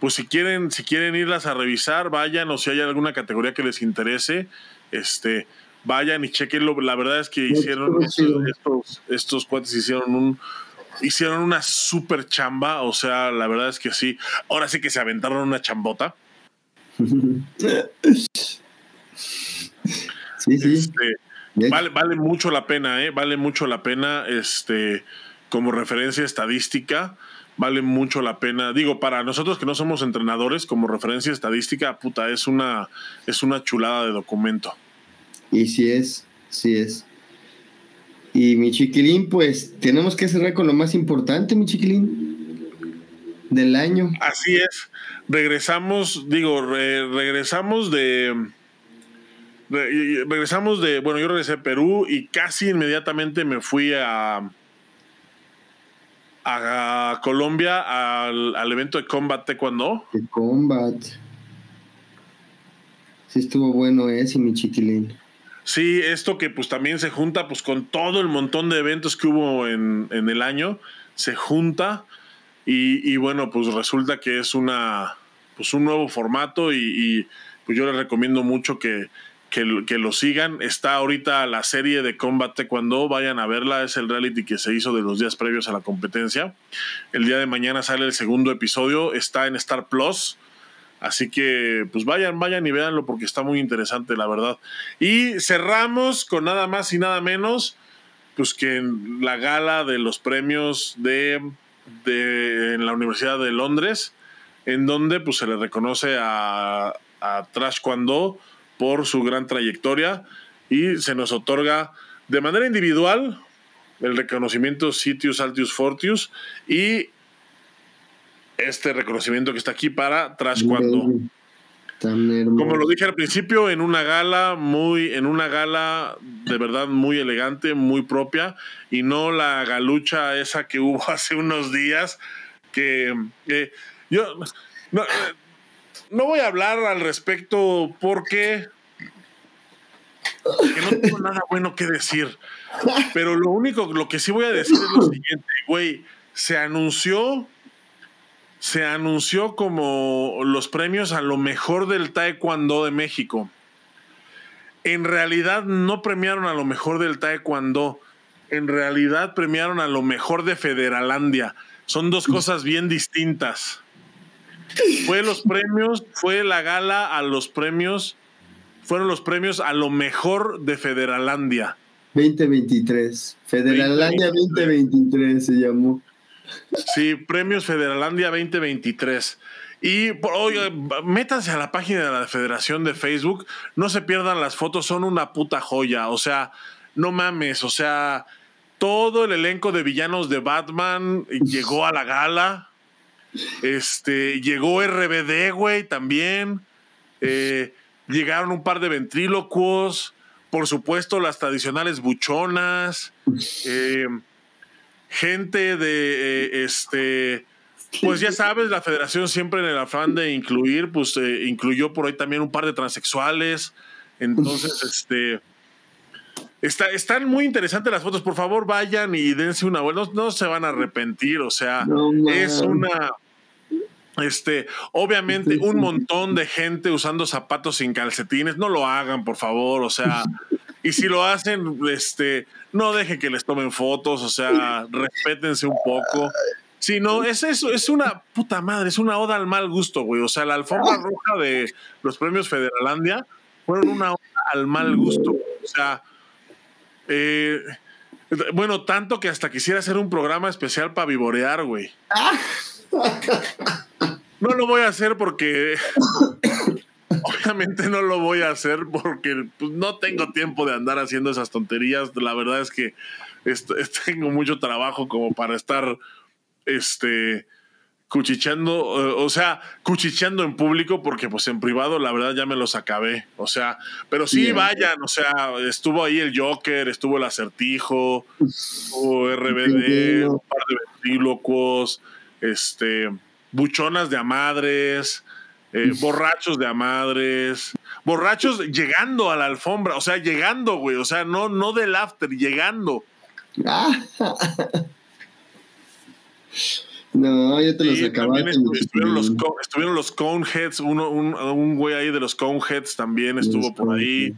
pues si quieren, si quieren irlas a revisar, vayan o si hay alguna categoría que les interese, este, vayan y chequenlo. La verdad es que hicieron estos, estos, cuates hicieron un hicieron una super chamba, o sea, la verdad es que sí. Ahora sí que se aventaron una chambota. sí, sí. Este, vale, vale mucho la pena, ¿eh? Vale mucho la pena, este, como referencia estadística, vale mucho la pena. Digo, para nosotros que no somos entrenadores, como referencia estadística, puta, es una, es una chulada de documento. Y sí es, sí es. Y mi chiquilín, pues tenemos que cerrar con lo más importante, mi chiquilín, del año. Así es. Regresamos, digo, regresamos de... regresamos de, bueno, yo regresé a Perú y casi inmediatamente me fui a, a Colombia al, al evento de Combat Taekwondo. De Combat. Sí estuvo bueno ese, mi chiquilín. Sí, esto que pues también se junta pues con todo el montón de eventos que hubo en, el año, se junta y, bueno, pues resulta que es una pues un nuevo formato y, pues yo les recomiendo mucho que, que, lo sigan. Está ahorita la serie de Combate cuando vayan a verla, es el reality que se hizo de los días previos a la competencia. El día de mañana sale el segundo episodio, está en Star Plus. Así que, pues vayan, vayan y véanlo porque está muy interesante, la verdad. Y cerramos con nada más y nada menos, pues que en la gala de los premios de, de en la Universidad de Londres, en donde pues se le reconoce a, a Trash Kwando por su gran trayectoria y se nos otorga de manera individual el reconocimiento Sitius Altius Fortius y este reconocimiento que está aquí para Trash Cuando. Como lo dije al principio, en una gala muy, en una gala de verdad muy elegante, muy propia, y no la galucha esa que hubo hace unos días, que yo no, no, voy a hablar al respecto porque, no tengo nada bueno que decir. Pero lo único, lo que sí voy a decir es lo siguiente, güey, se anunció se anunció como los premios a lo mejor del Taekwondo de México. En realidad no premiaron a lo mejor del Taekwondo, en realidad premiaron a lo mejor de Federalandia. Son dos cosas bien distintas. Fue los premios, fue la gala a los premios, fueron los premios a lo mejor de Federalandia. 2023. Federalandia 2023 se llamó. Sí, Premios Federalandia 2023. Y oye, métanse a la página de la Federación de Facebook, no se pierdan las fotos, son una puta joya. O sea, no mames, o sea, todo el elenco de villanos de Batman llegó a la gala. Este, llegó RBD, güey, también. Eh, llegaron un par de ventrílocuos. Por supuesto, las tradicionales buchonas. Eh, gente de eh, este pues ya sabes, la federación siempre en el afán de incluir, pues incluyó por ahí también un par de transexuales. Entonces, este. Está, están muy interesantes las fotos. Por favor, vayan y dense una vuelta. No, se van a arrepentir. O sea, es una. Este, obviamente, un montón de gente usando zapatos sin calcetines. No lo hagan, por favor. O sea, y si lo hacen, este, no dejen que les tomen fotos. O sea, respétense un poco. Sí, no, es eso, es una puta madre, es una oda al mal gusto, güey. O sea, la alfombra roja de los premios Federalandia fueron una oda al mal gusto. O sea, eh, bueno, tanto que hasta quisiera hacer un programa especial para vivorear, güey. No lo voy a hacer porque. Obviamente no lo voy a hacer porque pues, no tengo tiempo de andar haciendo esas tonterías. La verdad es que tengo mucho trabajo como para estar este, cuchicheando, o sea, cuchicheando en público, porque pues en privado la verdad ya me los acabé, o sea, pero sí vayan, o sea, estuvo ahí el Joker, estuvo el acertijo, estuvo RBD, un par de ventrílocos, este, buchonas de amadres, eh, borrachos de amadres, borrachos llegando a la alfombra, o sea, llegando, güey, o sea, no, no del after, llegando. No, ya te los acabaste. estuvieron, los, estuvieron los Coneheads, uno, un, un, güey ahí de los Coneheads también estuvo por ahí.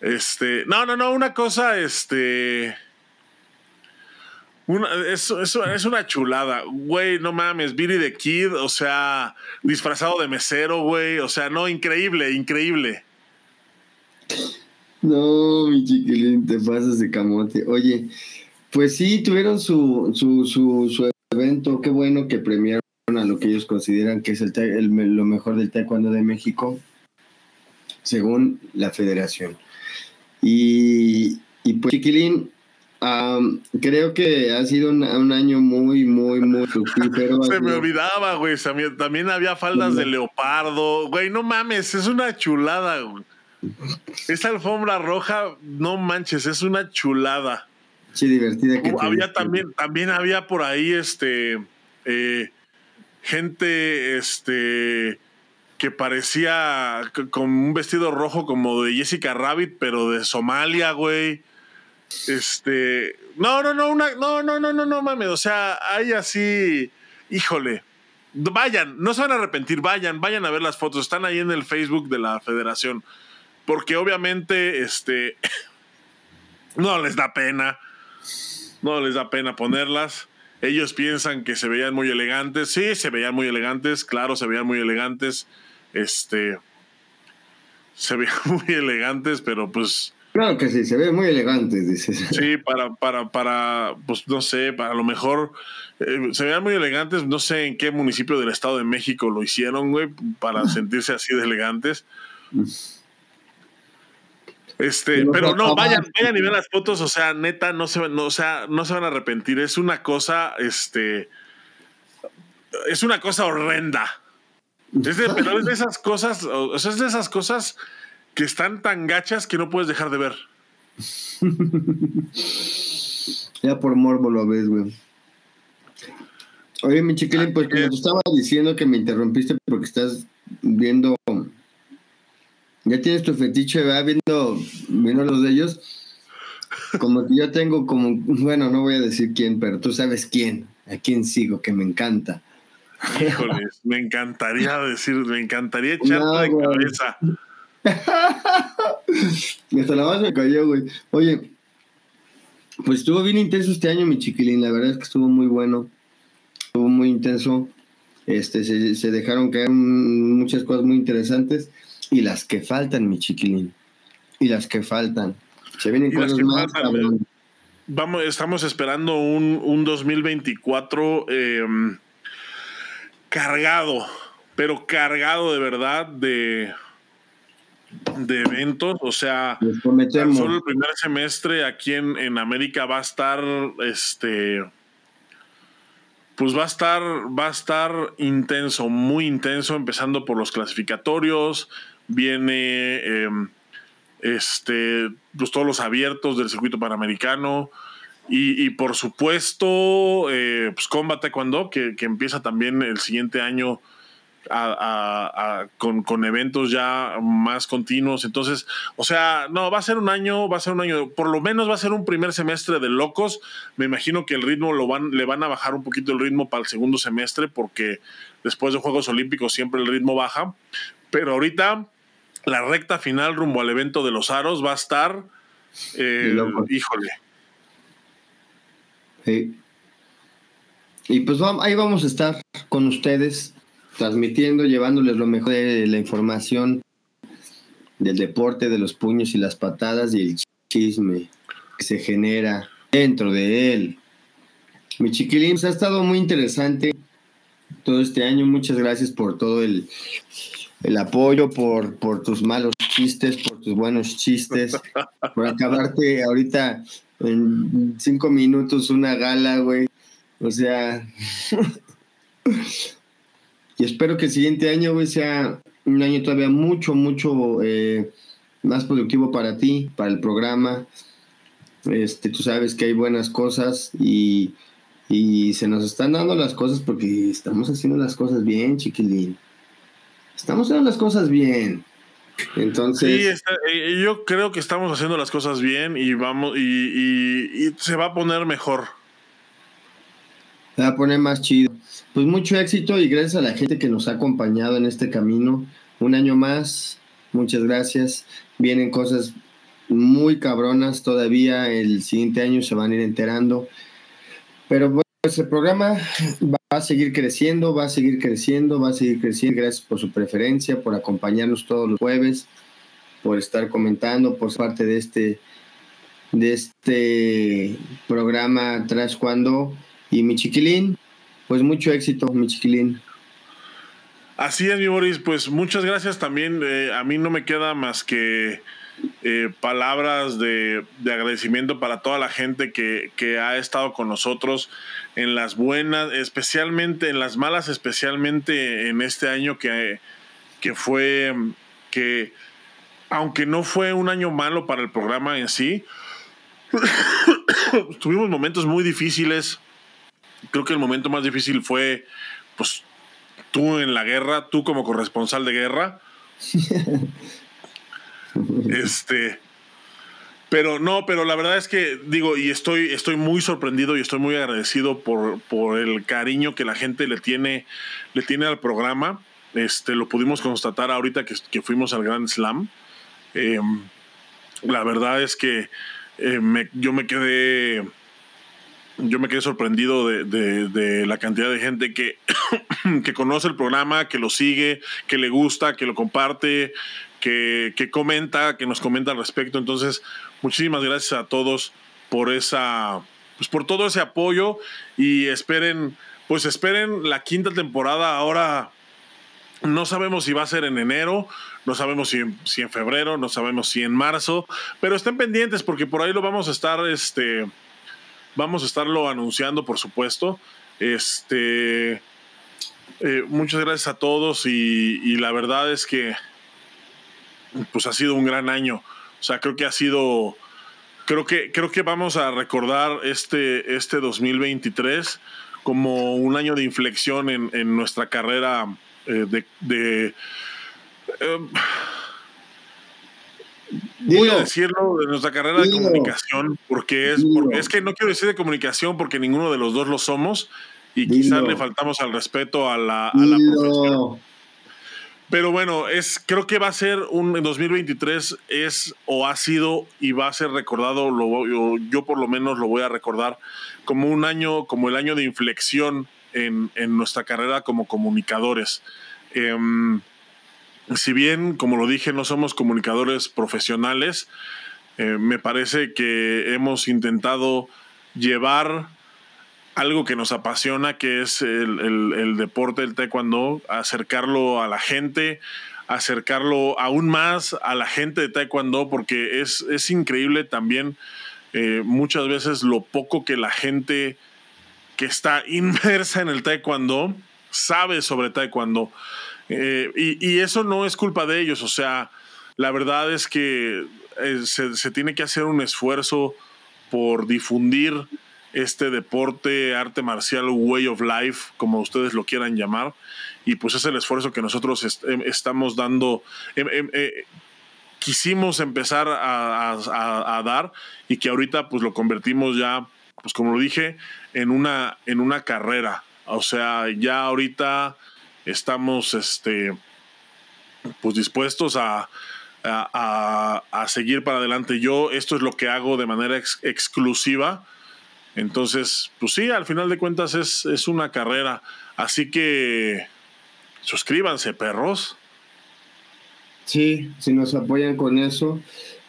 Este, no, no, no, una cosa, este. Una, es, es, una chulada, güey, no mames, Billy the Kid, o sea, disfrazado de mesero, güey, o sea, no, increíble, increíble. No, mi chiquilín, te pasas de camote. Oye, pues sí, tuvieron su, su, su, evento. Qué bueno que premiaron a lo que ellos consideran que es el, lo mejor del taekwondo de México, según la federación. Y, y pues, Chiquilín, creo que ha sido un, año muy, muy, muy fructífero. Se me olvidaba, güey. También, había faldas de leopardo. Güey, no mames, es una chulada, güey. Esa alfombra roja, no manches, es una chulada. Sí, divertida que había también, también había por ahí este eh, gente este que parecía con un vestido rojo como de Jessica Rabbit, pero de Somalia, güey. Este, no, no, no, una, no, no, no, no, no mames, o sea, hay así, híjole. Vayan, no se van a arrepentir, vayan, vayan a ver las fotos, están ahí en el Facebook de la Federación, porque obviamente este no les da pena no les da pena ponerlas. Ellos piensan que se veían muy elegantes. Sí, se veían muy elegantes, claro, se veían muy elegantes. Este. Se veían muy elegantes, pero pues. Claro que sí, se ven muy elegantes, dices. Sí, para, para, para, pues no sé, para lo mejor. Eh, se veían muy elegantes, no sé en qué municipio del Estado de México lo hicieron, güey, para sentirse así de elegantes. Este, pero no, vayan, vayan y vean las fotos, o sea, neta, no se, no, o sea, no se van a arrepentir. Es una cosa, este, es una cosa horrenda. Es de, pero es de esas cosas, o sea, es de esas cosas que están tan gachas que no puedes dejar de ver. ya por morbo lo ves, güey. Oye, mi chiquilín, pues como te estaba diciendo que me interrumpiste porque estás viendo ya tienes tu fetiche, va viendo, viendo los de ellos. Como que yo tengo como, bueno, no voy a decir quién, pero tú sabes quién, a quién sigo, que me encanta. Híjoles, me encantaría decir, me encantaría echarte de cabeza. hasta la base me cayó, güey. Oye, pues estuvo bien intenso este año, mi chiquilín. La verdad es que estuvo muy bueno. Estuvo muy intenso. Este, se, se dejaron caer muchas cosas muy interesantes. Y las que faltan, mi chiquilín. Y las que faltan. Se vienen cosas más. Vamos, estamos esperando un, un 2024 em, cargado, pero cargado de verdad de, de eventos. O sea, solo el primer semestre aquí en, en América va a estar este pues va a estar, va a estar intenso, muy intenso, empezando por los clasificatorios, viene em, este, pues todos los abiertos del circuito panamericano. Y, por supuesto, eh, pues Combat Taekwondo, que, que, empieza también el siguiente año con, eventos ya más continuos. Entonces, o sea, no, va a ser un año, va a ser un año, por lo menos va a ser un primer semestre de locos. Me imagino que el ritmo lo van, le van a bajar un poquito el ritmo para el segundo semestre, porque después de Juegos Olímpicos siempre el ritmo baja. Pero ahorita, la recta final rumbo al evento de los aros va a estar, eh, híjole. Y pues ahí vamos a estar con ustedes transmitiendo, llevándoles lo mejor de la información del deporte, de los puños y las patadas y el chisme que se genera dentro de él. Mi chiquilín, ha estado muy interesante todo este año. Muchas gracias por todo el, el apoyo, por, por tus malos chistes, por tus buenos chistes, por acabarte ahorita en cinco minutos una gala, güey. O sea, Y espero que el siguiente año sea un año todavía mucho, mucho eh, más productivo para ti, para el programa. Este, tú sabes que hay buenas cosas y, se nos están dando las cosas porque estamos haciendo las cosas bien, chiquilín. Estamos haciendo las cosas bien. Entonces. Sí, eh, yo creo que estamos haciendo las cosas bien y vamos y, y se va a poner mejor. Va a poner más chido. Pues mucho éxito y gracias a la gente que nos ha acompañado en este camino. Un año más, muchas gracias. Vienen cosas muy cabronas todavía. El siguiente año se van a ir enterando. Pero pues el programa va a seguir creciendo, va a seguir creciendo, va a seguir creciendo. Gracias por su preferencia, por acompañarnos todos los jueves, por estar comentando, por ser parte de este, de este programa Tras Cuando. Y mi chiquilín, pues mucho éxito, mi chiquilín. Así es, mi Boris. Pues muchas gracias también. Eh, a mí no me queda más que eh, palabras de, agradecimiento para toda la gente que, ha estado con nosotros en las buenas, especialmente en las malas, especialmente en este año que, que fue que, aunque no fue un año malo para el programa en sí, tuvimos momentos muy difíciles creo que el momento más difícil fue, pues, tú en la guerra, tú como corresponsal de guerra. este. Pero no, pero la verdad es que digo, y estoy, estoy muy sorprendido y estoy muy agradecido por, por el cariño que la gente le tiene, le tiene al programa. Este, lo pudimos constatar ahorita que, que fuimos al Grand Slam. Em, la verdad es que eh, yo me quedé yo me quedé sorprendido de, la cantidad de gente que, que, conoce el programa, que lo sigue, que le gusta, que lo comparte, que, comenta, que nos comenta al respecto. Entonces, muchísimas gracias a todos por esa, pues por todo ese apoyo y esperen, pues esperen la quinta temporada ahora. No sabemos si va a ser en enero, no sabemos si si en febrero, no sabemos si en marzo, pero estén pendientes porque por ahí lo vamos a estar, este, Vamos a estarlo anunciando, por supuesto. Este, eh, muchas gracias a todos y, la verdad es que pues ha sido un gran año. O sea, creo que ha sido, creo que, creo que vamos a recordar este, este 2023 como un año de inflexión en, nuestra carrera eh, de, eh, Voy a decirlo de nuestra carrera de comunicación, porque es, es que no quiero decir de comunicación porque ninguno de los dos lo somos y quizás le faltamos al respeto a la, a la profesión. Pero bueno, es, creo que va a ser un en 2023 es o ha sido y va a ser recordado, lo, yo, por lo menos lo voy a recordar como un año, como el año de inflexión en, en nuestra carrera como comunicadores. Eh, si bien, como lo dije, no somos comunicadores profesionales, eh, me parece que hemos intentado llevar algo que nos apasiona, que es el, deporte del taekwondo, acercarlo a la gente, acercarlo aún más a la gente de taekwondo, porque es, es increíble también eh, muchas veces lo poco que la gente que está inmersa en el taekwondo sabe sobre taekwondo. Eh, y, eso no es culpa de ellos, o sea, la verdad es que eh, se, tiene que hacer un esfuerzo por difundir este deporte, arte marcial, way of life, como ustedes lo quieran llamar. Y pues es el esfuerzo que nosotros em, estamos dando. Em, em, eh, quisimos empezar a, dar y que ahorita pues lo convertimos ya, pues como lo dije, en una, en una carrera. O sea, ya ahorita estamos este, pues dispuestos a, a, seguir para adelante. Yo esto es lo que hago de manera exclusiva entonces, pues sí, al final de cuentas es, es una carrera. Así que suscríbanse, perros. Sí, si nos apoyan con eso.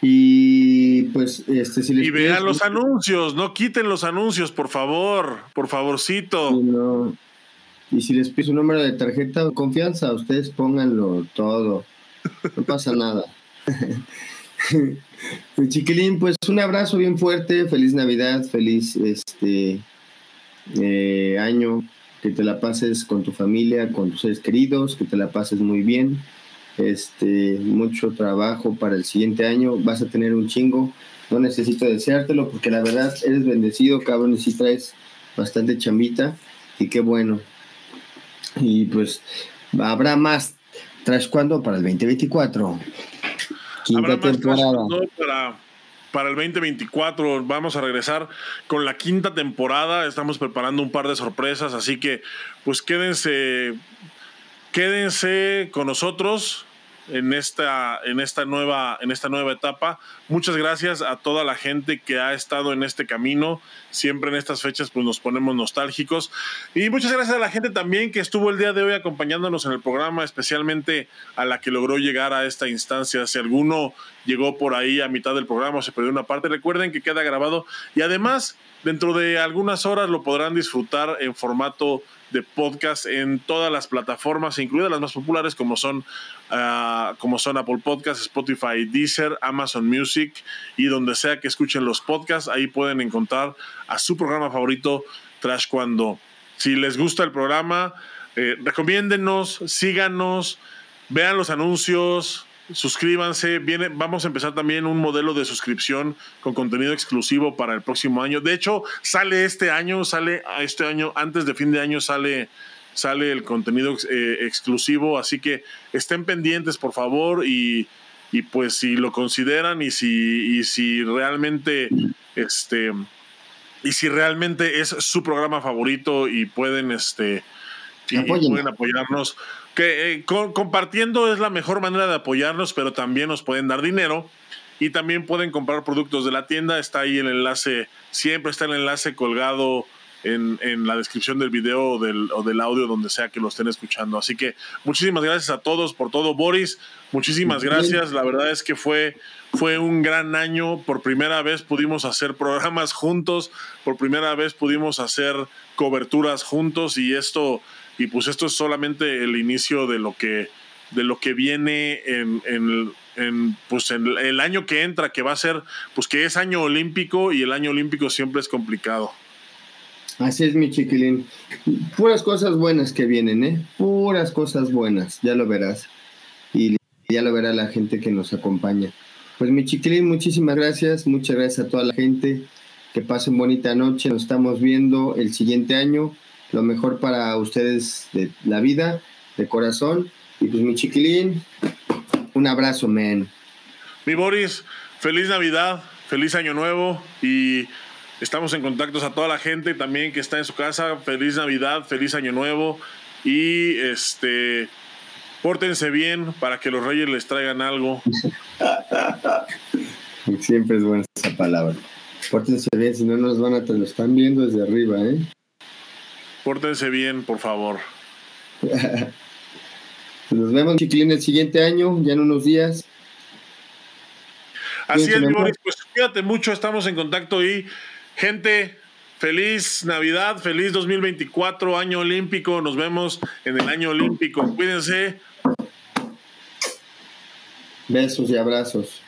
Y pues, este, si les Y vean los anuncios, no quiten los anuncios, por favor, por favorcito. Y si les pido un número de tarjeta confianza, ustedes pónganlo todo. No pasa nada. Chiquilín, pues un abrazo bien fuerte, feliz Navidad, feliz este eh, año, que te la pases con tu familia, con tus seres queridos, que te la pases muy bien. Este, mucho trabajo para el siguiente año, vas a tener un chingo. No necesito deseártelo porque la verdad eres bendecido, cabrón, y si traes bastante chambita y qué bueno. Y pues habrá más tras cuando para el 2024. Quinta temporada. Para, para el 2024 vamos a regresar con la quinta temporada. Estamos preparando un par de sorpresas, así que pues quédense, quédense con nosotros en esta, en esta, nueva, en esta nueva etapa. Muchas gracias a toda la gente que ha estado en este camino. Siempre en estas fechas pues nos ponemos nostálgicos. Y muchas gracias a la gente también que estuvo el día de hoy acompañándonos en el programa, especialmente a la que logró llegar a esta instancia. Si alguno llegó por ahí a mitad del programa o se perdió una parte, recuerden que queda grabado y además dentro de algunas horas lo podrán disfrutar en formato de podcast en todas las plataformas, incluidas las más populares como son, ah, como son Apple Podcasts, Spotify, Deezer, Amazon Music y donde sea que escuchen los podcasts, ahí pueden encontrar a su programa favorito, Trash Cuando. Si les gusta el programa, eh, recomiéndenos, síganos, vean los anuncios, suscríbanse. Viene, vamos a empezar también un modelo de suscripción con contenido exclusivo para el próximo año. De hecho, sale este año, sale este año, antes de fin de año sale, sale el contenido eh, exclusivo. Así que estén pendientes, por favor, y, y, pues si lo consideran y si, y si realmente este y si realmente es su programa favorito y pueden este y pueden apoyarnos que eh, compartiendo es la mejor manera de apoyarnos, pero también nos pueden dar dinero y también pueden comprar productos de la tienda. Está ahí el enlace, siempre está el enlace colgado en, la descripción del video o del, o del, audio, donde sea que lo estén escuchando. Así que muchísimas gracias a todos por todo. Boris, muchísimas gracias. La verdad es que fue, fue un gran año. Por primera vez pudimos hacer programas juntos, por primera vez pudimos hacer coberturas juntos y esto y pues esto es solamente el inicio de lo que, de lo que viene en, en, pues en el año que entra, que va a ser, pues que es año olímpico y el año olímpico siempre es complicado. Así es, mi chiquilín. Puras cosas buenas que vienen, ¿eh? Puras cosas buenas, ya lo verás. Y ya lo verá la gente que nos acompaña. Pues mi chiquilín, muchísimas gracias. Muchas gracias a toda la gente. Que pasen bonita noche. Nos estamos viendo el siguiente año lo mejor para ustedes de la vida, de corazón. Y pues mi chiquilín, un abrazo, man. Mi Boris, feliz Navidad, feliz Año Nuevo y estamos en contactos a toda la gente también que está en su casa. Feliz Navidad, feliz Año Nuevo y este pórtense bien para que los reyes les traigan algo. Siempre es buena esa palabra. Pórtense bien, si no nos van a te lo están viendo desde arriba, ¿eh? Pórtense bien, por favor. Nos vemos, chiquilín, el siguiente año, ya en unos días. Así es, Boris, pues cuídate mucho, estamos en contacto y gente, Feliz Navidad, feliz 2024, año olímpico. Nos vemos en el año olímpico. Cuídense. Besos y abrazos.